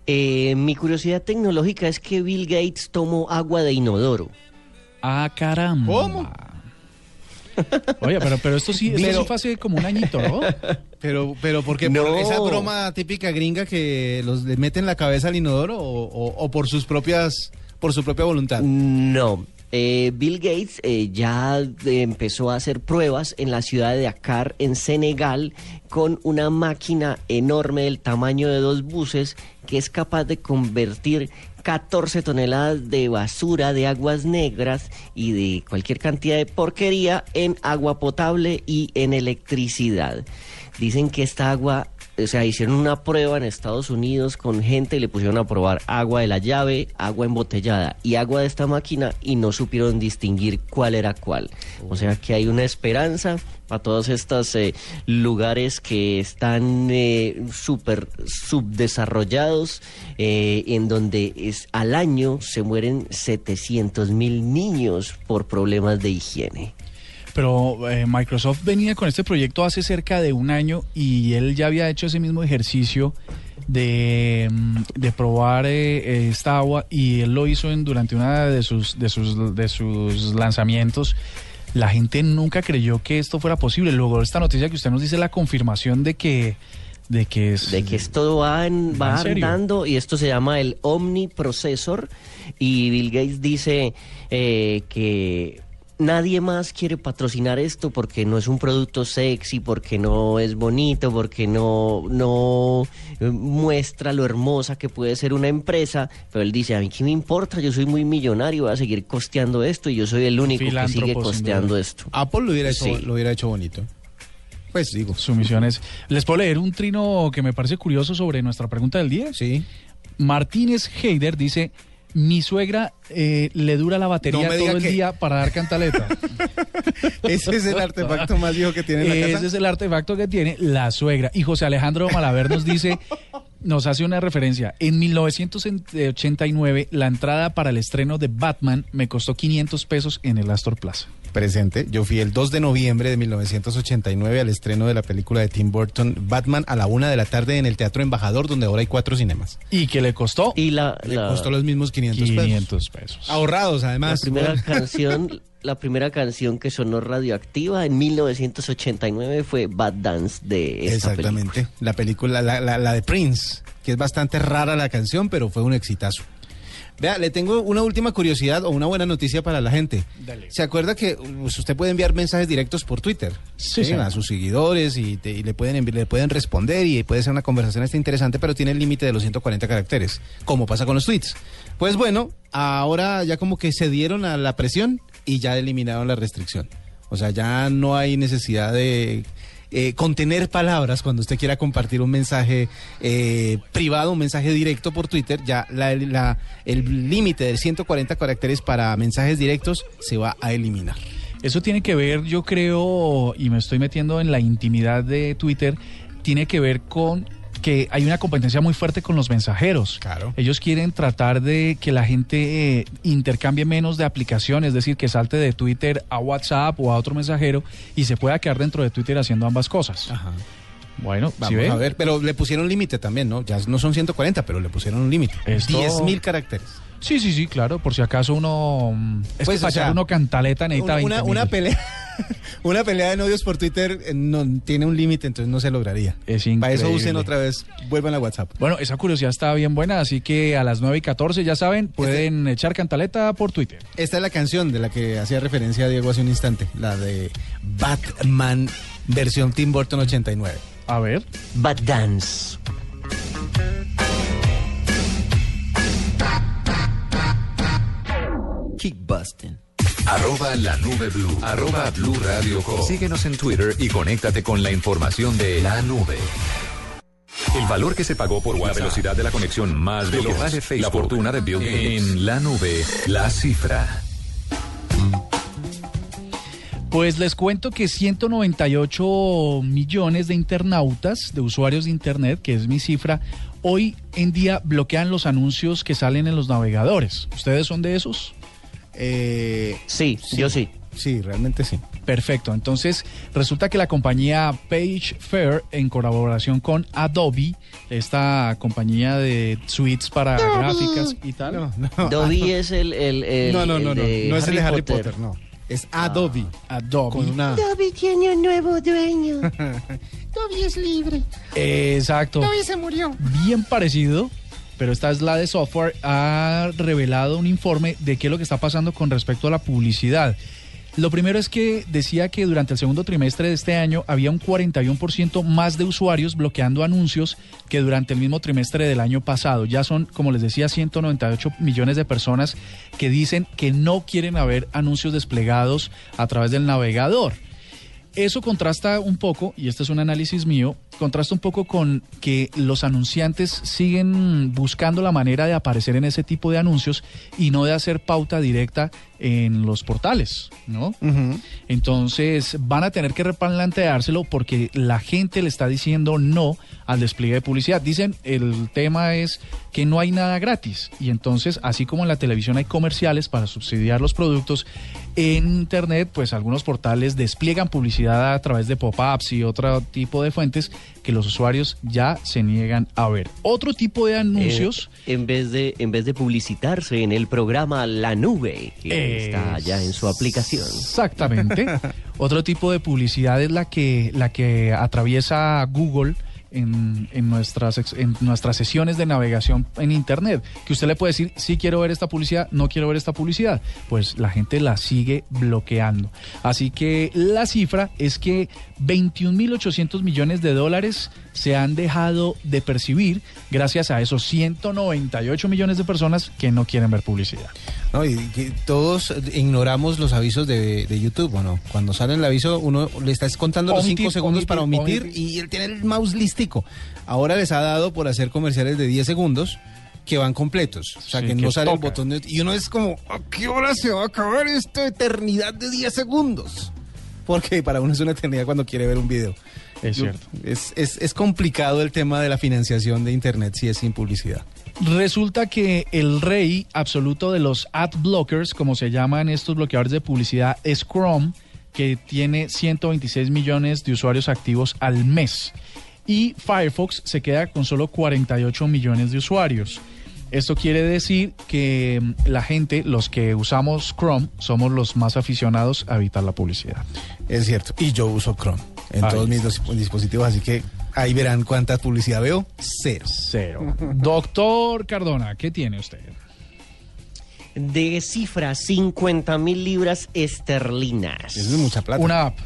Eh, mi curiosidad tecnológica es que Bill Gates tomó agua de inodoro. Ah, caramba. ¿Cómo? Oye, pero, pero esto sí, esto Pero- sí fue hace como un añito, ¿no? Pero, pero ¿por qué? No. ¿Por esa broma típica gringa que los le meten la cabeza al inodoro o, o- o por sus propias, por su propia voluntad? No. eh, Bill Gates eh, ya empezó a hacer pruebas en la ciudad de Dakar, en Senegal, con una máquina enorme del tamaño de dos buses que es capaz de convertir 14 toneladas de basura, de aguas negras y de cualquier cantidad de porquería en agua potable y en electricidad. Dicen que esta agua o sea, hicieron una prueba en Estados Unidos con gente y le pusieron a probar agua de la llave, agua embotellada y agua de esta máquina y no supieron distinguir cuál era cuál. O sea que hay una esperanza para todos estos eh, lugares que están eh, súper subdesarrollados, eh, en donde es, al año se mueren 700 mil niños por problemas de higiene. Pero eh, Microsoft venía con este proyecto hace cerca de un año y él ya había hecho ese mismo ejercicio de, mm, de probar eh, eh, esta agua y él lo hizo en, durante una de sus, de, sus, de sus lanzamientos. La gente nunca creyó que esto fuera posible. Luego esta noticia que usted nos dice la confirmación de que de que es de que esto va, en- ¿Va en andando y esto se llama el omniprocesor y Bill Gates dice eh, que nadie más quiere patrocinar esto porque no es un producto sexy, porque no es bonito, porque no, no eh, muestra lo hermosa que puede ser una empresa, pero él dice, a mí qué me importa, yo soy muy millonario, voy a seguir costeando esto y yo soy el único que sigue costeando esto. Apple lo hubiera hecho, Sí. lo hubiera hecho bonito. Pues digo. su misión es. ¿Les puedo leer un trino que me parece curioso sobre nuestra pregunta del día? Sí. Martínez Heider dice, mi suegra eh, le dura la batería No todo el que- día para dar cantaleta. Ese es el artefacto más viejo que tiene en la Ese casa. es el artefacto que tiene la suegra. Y José Alejandro Malaver nos dice, nos hace una referencia. En 1989, la entrada para el estreno de Batman me costó 500 pesos en el Astor Plaza. Presente. Yo fui el 2 de noviembre de 1989 al estreno de la película de Tim Burton, Batman, a la una de la tarde en el Teatro Embajador, donde ahora hay cuatro cinemas. ¿Y que le costó? Y la, Le la- costó los mismos 500, pesos. 500 pesos. Ahorrados, La además. primera Bueno. canción, la primera canción que sonó radioactiva en 1989 fue Bad Dance de esta película. Exactamente. La película, la, la- la de Prince, que es bastante rara la canción, pero fue un exitazo. Vea, le tengo una última curiosidad o una buena noticia para la gente. Dale. ¿Se acuerda que pues, usted puede enviar mensajes directos por Twitter? Sí. A sus seguidores y, te- y le, pueden le pueden responder y puede ser una conversación hasta interesante, pero tiene el límite de los 140 caracteres, como pasa con los tweets. Pues bueno, ahora ya como que se dieron a la presión y ya eliminaron la restricción. O sea, ya no hay necesidad de eh, contener palabras cuando usted quiera compartir un mensaje eh, privado, un mensaje directo por Twitter. Ya la- el límite de 140 caracteres para mensajes directos se va a eliminar. Eso tiene que ver, yo creo, y me estoy metiendo en la intimidad de Twitter, tiene que ver con hay una competencia muy fuerte con los mensajeros. Claro. Ellos quieren tratar de que la gente eh, intercambie menos de aplicaciones, es decir, que salte de Twitter a WhatsApp o a otro mensajero y se pueda quedar dentro de Twitter haciendo ambas cosas. Ajá. Bueno, Vamos a ver, pero le pusieron límite también, ¿no? Ya no son 140, pero le pusieron un límite. Esto- 10 mil caracteres. Sí, sí, sí, claro, por si acaso uno... mm, Es Pues, que para o sea, uno cantaleta necesita Una, una, 20 una mil. pelea, una pelea de novios por Twitter eh, no tiene un límite, entonces no se lograría. Es Para eso increíble. usen otra vez, vuelvan a WhatsApp. Bueno, esa curiosidad está bien buena, así que a las 9 y 14, ya saben, pueden echar cantaleta por Twitter. Esta es la canción de la que hacía referencia Diego hace un instante, la de Batman versión Tim Burton 89. A ver. Bad Dance. Kickbusting. Arroba la nube blue. Arroba blue radio com. Síguenos en Twitter y conéctate con la información de la nube. El valor que se pagó por la velocidad de la conexión más veloz. de Facebook. La fortuna de Bill Gates. En la nube, la cifra. Pues les cuento que 198 millones de internautas, de usuarios de Internet, que es mi cifra, hoy en día bloquean los anuncios que salen en los navegadores. ¿Ustedes son de esos? Eh, Sí, yo sí. sí, realmente sí. Perfecto. Entonces, resulta que la compañía Page Fair, en colaboración con Adobe, esta compañía de suites para gráficas y tal. No, no. Adobe es el, el, el- No, no, el no, no. de No es el de Harry Potter, no. Es Adobe. Adobe. Con una. Adobe tiene un nuevo dueño. Toby es libre. Exacto. Toby se murió. Bien parecido, pero esta es la de software, ha revelado un informe de qué es lo que está pasando con respecto a la publicidad. Lo primero es que decía que durante el segundo trimestre de este año había un 41% más de usuarios bloqueando anuncios que durante el mismo trimestre del año pasado. Ya son, como les decía, 198 millones de personas que dicen que no quieren haber anuncios desplegados a través del navegador. Eso contrasta un poco, y este es un análisis mío, contrasta un poco con que los anunciantes siguen buscando la manera de aparecer en ese tipo de anuncios y no de hacer pauta directa en los portales, ¿no? Entonces van a tener que replanteárselo porque la gente le está diciendo no al despliegue de publicidad. Dicen el tema es que no hay nada gratis y entonces así como en la televisión hay comerciales para subsidiar los productos, en internet pues algunos portales despliegan publicidad a través de pop-ups y otro tipo de fuentes que los usuarios ya se niegan a ver. Otro tipo de anuncios... Eh, en, vez de, en vez de publicitarse en el programa La Nube, que está allá en su aplicación. Exactamente. Otro tipo de publicidad es la que, la que atraviesa Google en, en nuestras, en nuestras sesiones de navegación en Internet. Que usted le puede decir, sí quiero ver esta publicidad, no quiero ver esta publicidad. Pues la gente la sigue bloqueando. Así que la cifra es que 21.800 millones de dólares se han dejado de percibir gracias a esos 198 millones de personas que no quieren ver publicidad. No, y todos ignoramos los avisos de, de YouTube, ¿o no? Cuando sale el aviso, uno le está contando los Omitir, cinco segundos omitir, para omitir, omitir. y él tiene el mouse Ahora les ha dado por hacer comerciales de 10 segundos que van completos. O sea, Sí, que que no sale el botón de... Y uno es como, ¿a qué hora se va a acabar esta eternidad de 10 segundos? Porque para uno es una eternidad cuando quiere ver un video. Es Yo- cierto. Es, es, es complicado el tema de la financiación de Internet si es sin publicidad. Resulta que el rey absoluto de los ad blockers, como se llaman estos bloqueadores de publicidad, es Chrome, que tiene 126 millones de usuarios activos al mes. Y Firefox se queda con solo 48 millones de usuarios. Esto quiere decir que mm, la gente, los que usamos Chrome, somos los más aficionados a evitar la publicidad. Es cierto. Y yo uso Chrome en Ahí todos mis dos dispositivos, así que ahí verán cuánta publicidad veo. Cero. Cero. Doctor Cardona, ¿qué tiene usted? De cifra 50 mil libras esterlinas. Eso es mucha plata. Una app.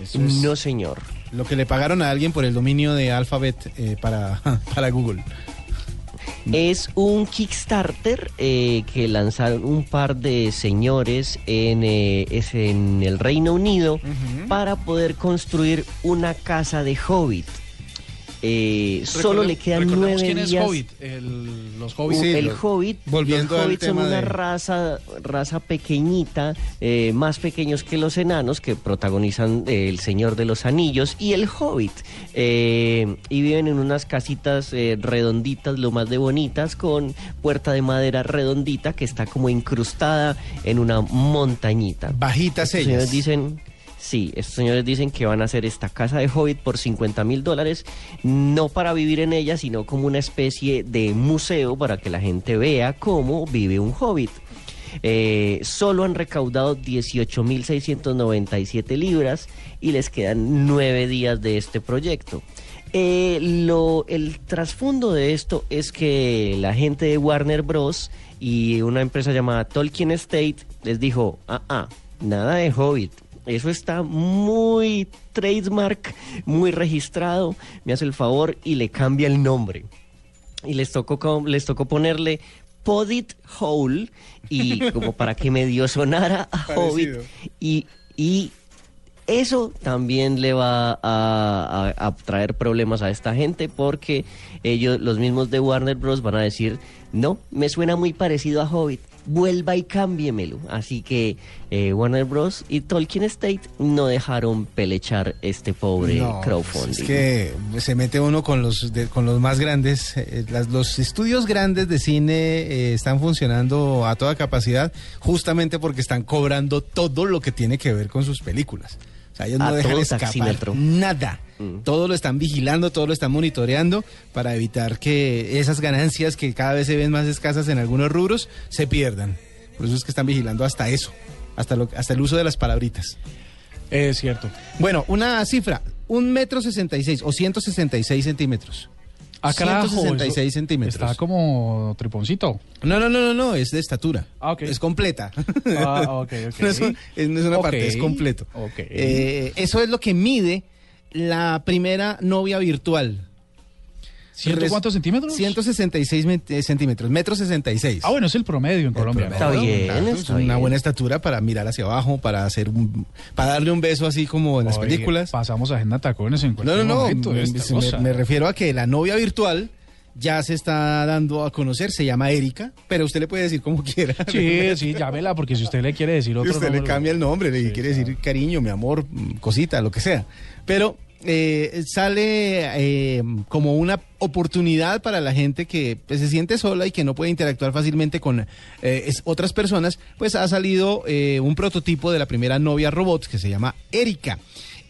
Eso es No, señor. Lo que le pagaron a alguien por el dominio de Alphabet eh, para, para Google. Es un Kickstarter eh, que lanzaron un par de señores en, eh, es en el Reino Unido para poder construir una casa de Hobbit. Eh, solo le quedan nueve quién es días. Hobbit. El- los Hobbits. Sí, el Hobbit, volviendo los al Hobbits son tema una de- raza, raza pequeñita, eh, más pequeños que los enanos que protagonizan eh, El Señor de los Anillos y el Hobbit. Eh, y viven en unas casitas eh, redonditas, lo más de bonitas, con puerta de madera redondita que está como incrustada en una montañita. Bajitas Estos señores ellas. dicen, sí, estos señores dicen que van a hacer esta casa de Hobbit por 50 mil dólares, no para vivir en ella, sino como una especie de museo para que la gente vea cómo vive un Hobbit. Eh, solo han recaudado 18.697 libras y les quedan nueve días de este proyecto. Eh, lo, el trasfondo de esto es que la gente de Warner Bros. y una empresa llamada Tolkien Estate les dijo, ah, ah, nada de Hobbit. Eso está muy trademark, muy registrado. Me hace el favor y le cambia el nombre. Y les tocó, les tocó ponerle Podit Hole y como para que medio sonara a Hobbit. Y, y eso también le va a, a- a traer problemas a esta gente porque ellos, los mismos de Warner Bros. van a decir, no, me suena muy parecido a Hobbit. vuelva y cámbiemelo. Así que eh, Warner Bros. y Tolkien State no dejaron pelechar este pobre No, crowdfunding. Es que se mete uno con los de- con los más grandes. eh, las- los estudios grandes de cine eh, están funcionando a toda capacidad justamente porque están cobrando todo lo que tiene que ver con sus películas. O sea, ellos A no dejan escapar taxímetro. nada. Mm. Todo lo están vigilando, todo lo están monitoreando para evitar que esas ganancias que cada vez se ven más escasas en algunos rubros se pierdan. Por eso es que están vigilando hasta eso, hasta, lo, hasta el uso de las palabritas. Es cierto. Bueno, una cifra, un metro sesenta y seis o 166 centímetros. Ah, carajo, 166 eso centímetros. Está como triponcito. No, no, no, no, no, es de estatura. Ah. Es completa. Ah, ok, ok. no, es, un- es- no es una parte, es completo. ok. Eh, eso es lo que mide la primera novia virtual. ¿Ciento cuántos centímetros? 166 met- eh, centímetros, metro 66. Ah, bueno, es el promedio en Colombia. Está bien, Claro, es está una bien. buena estatura para mirar hacia abajo, para hacer un, para darle un beso así como en las Oye, películas. Pasamos a agenda tacones en No, cualquier no, no. momento de Me, me- me refiero a que la novia virtual ya se está dando a conocer. Se llama Erika, pero usted le puede decir como quiera. Sí, sí, llámela, porque si usted le quiere decir otro usted le nombre- cambia el nombre, le quiere decir cariño, mi amor, mm, cosita, lo que sea. Pero eh, sale eh, como una oportunidad para la gente que pues, se siente sola y que no puede interactuar fácilmente con eh, es- otras personas, pues ha salido eh, un prototipo de la primera novia robot que se llama Erika.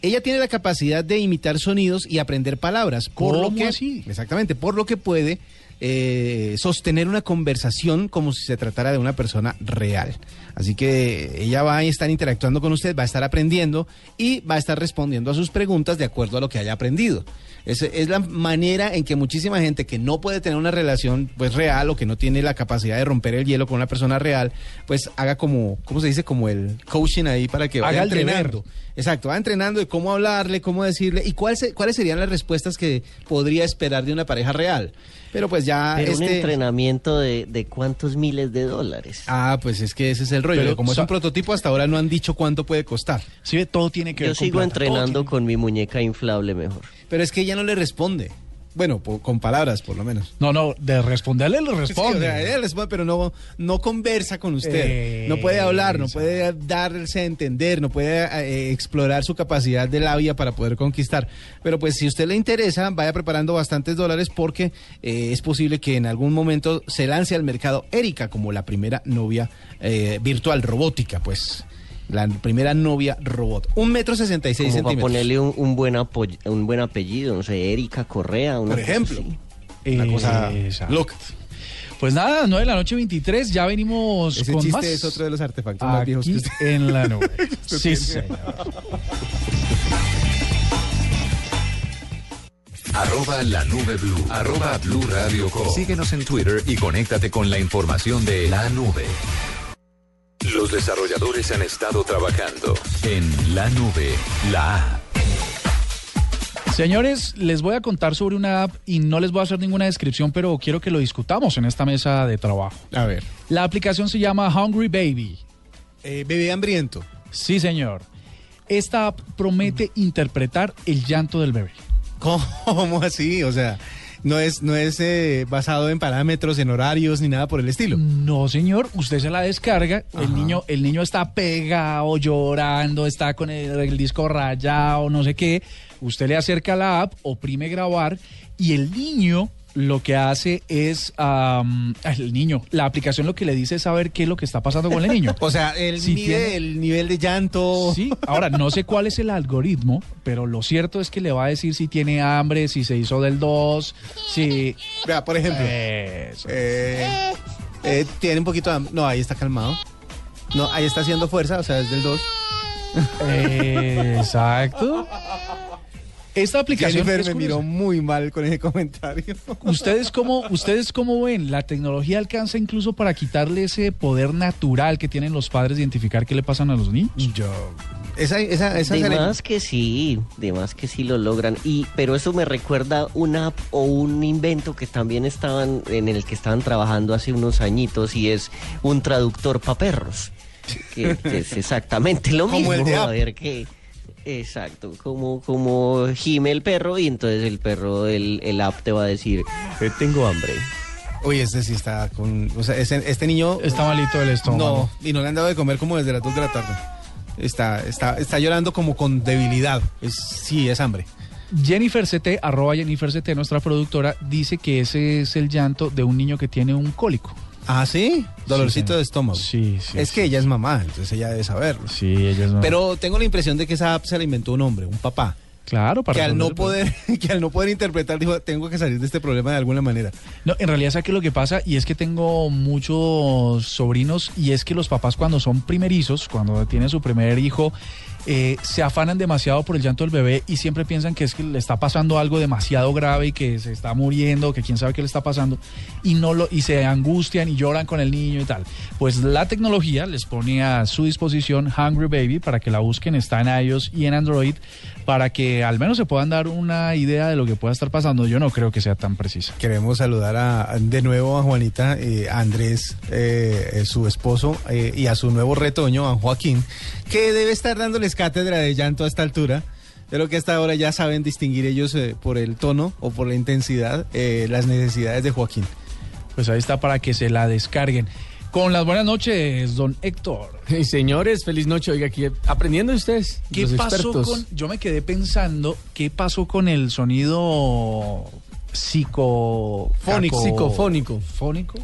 Ella tiene la capacidad de imitar sonidos y aprender palabras, por lo ¿Cómo que así? exactamente, por lo que puede eh, sostener una conversación como si se tratara de una persona real. Así que ella va a estar interactuando con usted, va a estar aprendiendo y va a estar respondiendo a sus preguntas de acuerdo a lo que haya aprendido. Es, es la manera en que muchísima gente que no puede tener una relación pues real o que no tiene la capacidad de romper el hielo con una persona real, pues haga como, ¿cómo se dice? Como el coaching ahí para que vaya Haga entrenando. Exacto, va entrenando de cómo hablarle, cómo decirle y cuál se- cuáles serían las respuestas que podría esperar de una pareja real. Pero pues ya Pero un este... entrenamiento de, de cuántos miles de dólares. Ah, pues es que ese es el rollo. Pero, Como es un prototipo, hasta ahora no han dicho cuánto puede costar. Sí, todo tiene que Yo ver con sigo plata, entrenando tiene- con mi muñeca inflable mejor. Pero es que ella no le responde. Bueno, po- con palabras, por lo menos. No, no, de responderle le Sí, o responde. sea, responde, pero no, no conversa con usted. Eh, no puede hablar, no puede darse a entender, no puede eh, explorar su capacidad de labia para poder conquistar. Pero pues si a usted le interesa, vaya preparando bastantes dólares porque eh, es posible que en algún momento se lance al mercado Erika como la primera novia eh, virtual robótica, pues. La primera novia robot. Un metro sesenta y seis Como para centímetros. ponerle un, un buen apoy- un buen apellido, no sé, Erika Correa. una Por cosa ejemplo. así. Una cosa Exacto. loca. Pues nada, 9 de la noche 23, ya venimos Ese con chiste más. es otro de los artefactos más viejos que usted. en la nube. sí, señor. Arroba la nube blue. Arroba blue radio com. Síguenos en Twitter y conéctate con la información de la nube. Los desarrolladores han estado trabajando en la nube, la app. Señores, les voy a contar sobre una app y no les voy a hacer ninguna descripción, pero quiero que lo discutamos en esta mesa de trabajo. A ver. La aplicación se llama Hungry Baby. Eh, bebé hambriento. Sí, señor. Esta app promete interpretar el llanto del bebé. ¿Cómo así? O sea, no es, no es eh, basado en parámetros, en horarios, ni nada por el estilo. No, señor, usted se la descarga, Ajá. el niño, el niño está pegado, llorando, está con el, el disco rayado, no sé qué. Usted le acerca la app, oprime grabar y el niño lo que hace es, am, el niño, la aplicación lo que le dice es saber qué es lo que está pasando con el niño. O sea, él Si mide tiene- el nivel de llanto. Sí, ahora no sé cuál es el algoritmo, pero lo cierto es que le va a decir si tiene hambre, si se hizo del 2, si... Vea, por ejemplo. Eso. eh, eh, tiene un poquito de ham- No, ahí está calmado. No, ahí está haciendo fuerza, o sea, es del 2. Eh, Exacto. Esta aplicación Jennifer es me miró muy mal con ese comentario. ¿Ustedes cómo, ¿Ustedes cómo ven? ¿La tecnología alcanza incluso para quitarle ese poder natural que tienen los padres de identificar qué le pasan a los niños? Yo. Esa, esa, esa de más que sí, de más que sí lo logran. Y, pero eso me recuerda una app o un invento que también estaban, en el que estaban trabajando hace unos añitos y es un traductor para perros. Que, que es exactamente lo Como mismo. el de a ver qué. Exacto, como, como gime el perro y entonces el perro, el, el app te va a decir, "Eh, tengo hambre. Uy, este sí está con... O sea, este niño... Está malito del estómago. No, y no le han dado de comer como desde las 2 de la tarde. Está, está, está llorando como con debilidad. Es, sí, es hambre. Jennifer CT, arroba Jennifer CT, nuestra productora, dice que ese es el llanto de un niño que tiene un cólico. Ah, sí, dolorcito de estómago. Sí, sí. es que ella es mamá, entonces ella debe saberlo. Sí, ella es mamá. Pero tengo la impresión de que esa app se la inventó un hombre, un papá. Claro, para que al no poder, que al no poder interpretar dijo, tengo que salir de este problema de alguna manera. No, en realidad, ¿sabes qué es lo que pasa? Y es que tengo muchos sobrinos y es que los papás cuando son primerizos, cuando tienen su primer hijo, eh, se afanan demasiado por el llanto del bebé y siempre piensan que es que le está pasando algo demasiado grave y que se está muriendo, que quién sabe qué le está pasando y no lo y se angustian y lloran con el niño y tal. Pues la tecnología les pone a su disposición Hungry Baby para que la busquen, está en iOS y en Android para que al menos se puedan dar una idea de lo que pueda estar pasando. Yo no creo que sea tan precisa. Queremos saludar a, de nuevo a Juanita, eh, a Andrés, eh, eh, su esposo, eh, y a su nuevo retoño, a Joaquín, que debe estar dándoles cátedra de llanto a esta altura. De lo que hasta ahora ya saben distinguir ellos eh, por el tono o por la intensidad eh, las necesidades de Joaquín. Pues ahí está para que se la descarguen. Con las buenas noches, don Héctor. Hey, señores, feliz noche. Oiga, aquí aprendiendo de ustedes. ¿Qué los pasó expertos. con.? Yo me quedé pensando, ¿qué pasó con el sonido psico. Fónico. Psicofónico. ¿Fónico?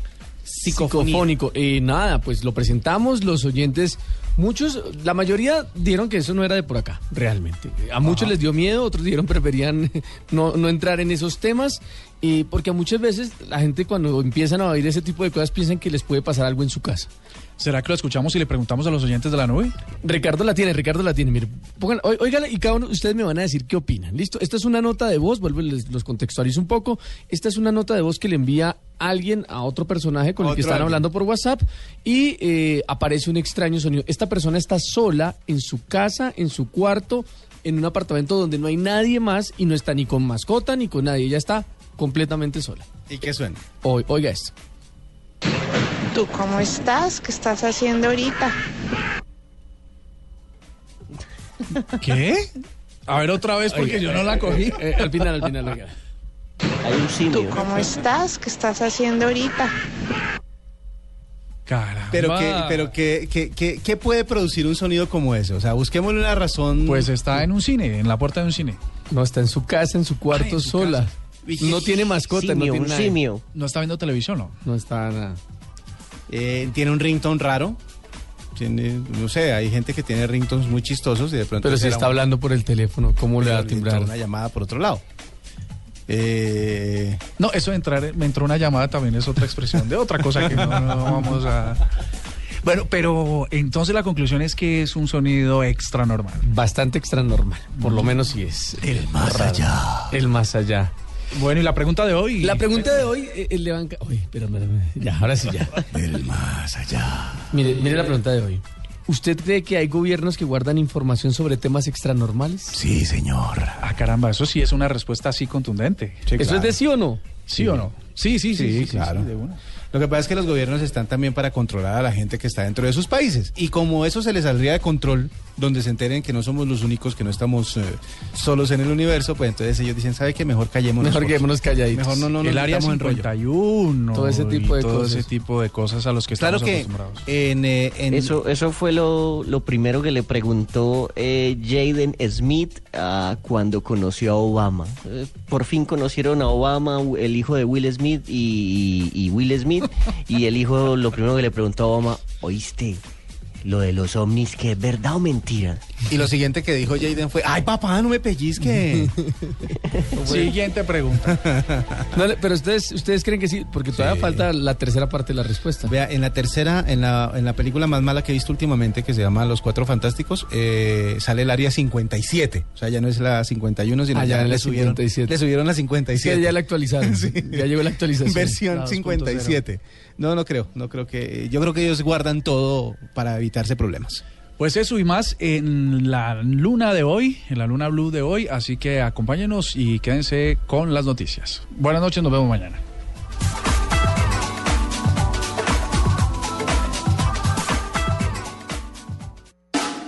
Psicofónico. Eh, nada, pues lo presentamos, los oyentes, muchos, la mayoría dijeron que eso no era de por acá, realmente. A muchos les dio miedo, otros dijeron preferían no, no entrar en esos temas, eh, porque muchas veces la gente cuando empiezan a oír ese tipo de cosas piensan que les puede pasar algo en su casa. ¿Será que lo escuchamos y le preguntamos a los oyentes de la nube? Ricardo la tiene, Ricardo la tiene. Mire, pongan, óigala y cada uno de ustedes me van a decir qué opinan. Listo, esta es una nota de voz, vuelvo les los contextualizo un poco. Esta es una nota de voz que le envía alguien a otro personaje con el que están alguien. hablando por WhatsApp y eh, aparece un extraño sonido. Esta persona está sola en su casa, en su cuarto, en un apartamento donde no hay nadie más y no está ni con mascota ni con nadie. Ella está completamente sola. ¿Y qué suena? O- oiga esto. ¿Tú cómo estás? ¿Qué estás haciendo ahorita? ¿Qué? A ver otra vez porque yo no la cogí. Eh, al final, al final, oiga. Hay un ¿Tú simio. cómo estás? ¿Qué estás haciendo ahorita? Caramba. Pero, qué, pero qué, qué, qué- qué puede producir un sonido como ese? O sea, busquémosle una razón. Pues está en un cine, en la puerta de un cine. No, está en su casa, en su cuarto, Ay, en su sola. No tiene mascota, no Simio, tiene un nada. simio. No está viendo televisión, ¿no? No está nada. Eh, tiene un ringtone raro. Tiene, no sé, hay gente que tiene ringtones muy chistosos y de pronto. Pero si está un- hablando por el teléfono, ¿cómo le va a timbrar? Una llamada por otro lado. Eh, No, eso de entrar, me entró una llamada también es otra expresión de otra cosa que no, no vamos a. Bueno, pero entonces la conclusión es que es un sonido extra normal. Bastante extra normal. Por lo menos sí es. El más allá. El más allá. Bueno, y la pregunta de hoy. La pregunta de hoy, eh, le van... ca- Uy, espérame, espérame. Ya, ahora sí ya. El más allá. Mire, mire la pregunta de hoy. ¿Usted cree que hay gobiernos que guardan información sobre temas extranormales? sí, señor. Ah, caramba, eso sí es una respuesta así contundente. ¿Eso es de sí o no? ¿Sí o no? Sí, sí, sí. Sí, claro. de una. Lo que pasa es que los gobiernos están también para controlar a la gente que está dentro de sus países. Y como eso se les saldría de control, donde se enteren que no somos los únicos, que no estamos eh, solos en el universo, pues entonces ellos dicen, ¿sabe qué? Mejor callémonos. Mejor quedémonos calladitos. Mejor no, no nos el área metamos en rollo. 51. Todo ese tipo de todo cosas. ese tipo de cosas a los que Claro estamos que acostumbrados. en, eh, en- Eso, eso fue lo, lo primero que le preguntó eh, Jaden Smith ah, cuando conoció a Obama. Eh, por fin conocieron a Obama, el hijo de Will Smith y, y- y Will Smith. Y el hijo lo primero que le preguntó a Obama, ¿oíste lo de los ovnis que es verdad o mentira? y lo siguiente que dijo Jaden fue, ay papá, no me pellizque. Siguiente pregunta. No, pero ustedes, ustedes creen que sí, porque todavía Sí. falta la tercera parte de la respuesta. Vea, en la tercera, en la, en la película más mala que he visto últimamente, que se llama Los Cuatro Fantásticos, eh, sale el área 57. O sea, ya no es la 51, sino Ah, ya ya le subieron, 57. le subieron la Es 57. que ya la actualizaron. Ya llegó la actualización. Versión La 2.0. 57. No, no creo, no creo que... Yo creo que ellos guardan todo para evitarse problemas. Pues eso y más en la luna de hoy, en la luna blue de hoy, así que acompáñenos y quédense con las noticias. Buenas noches, nos vemos mañana.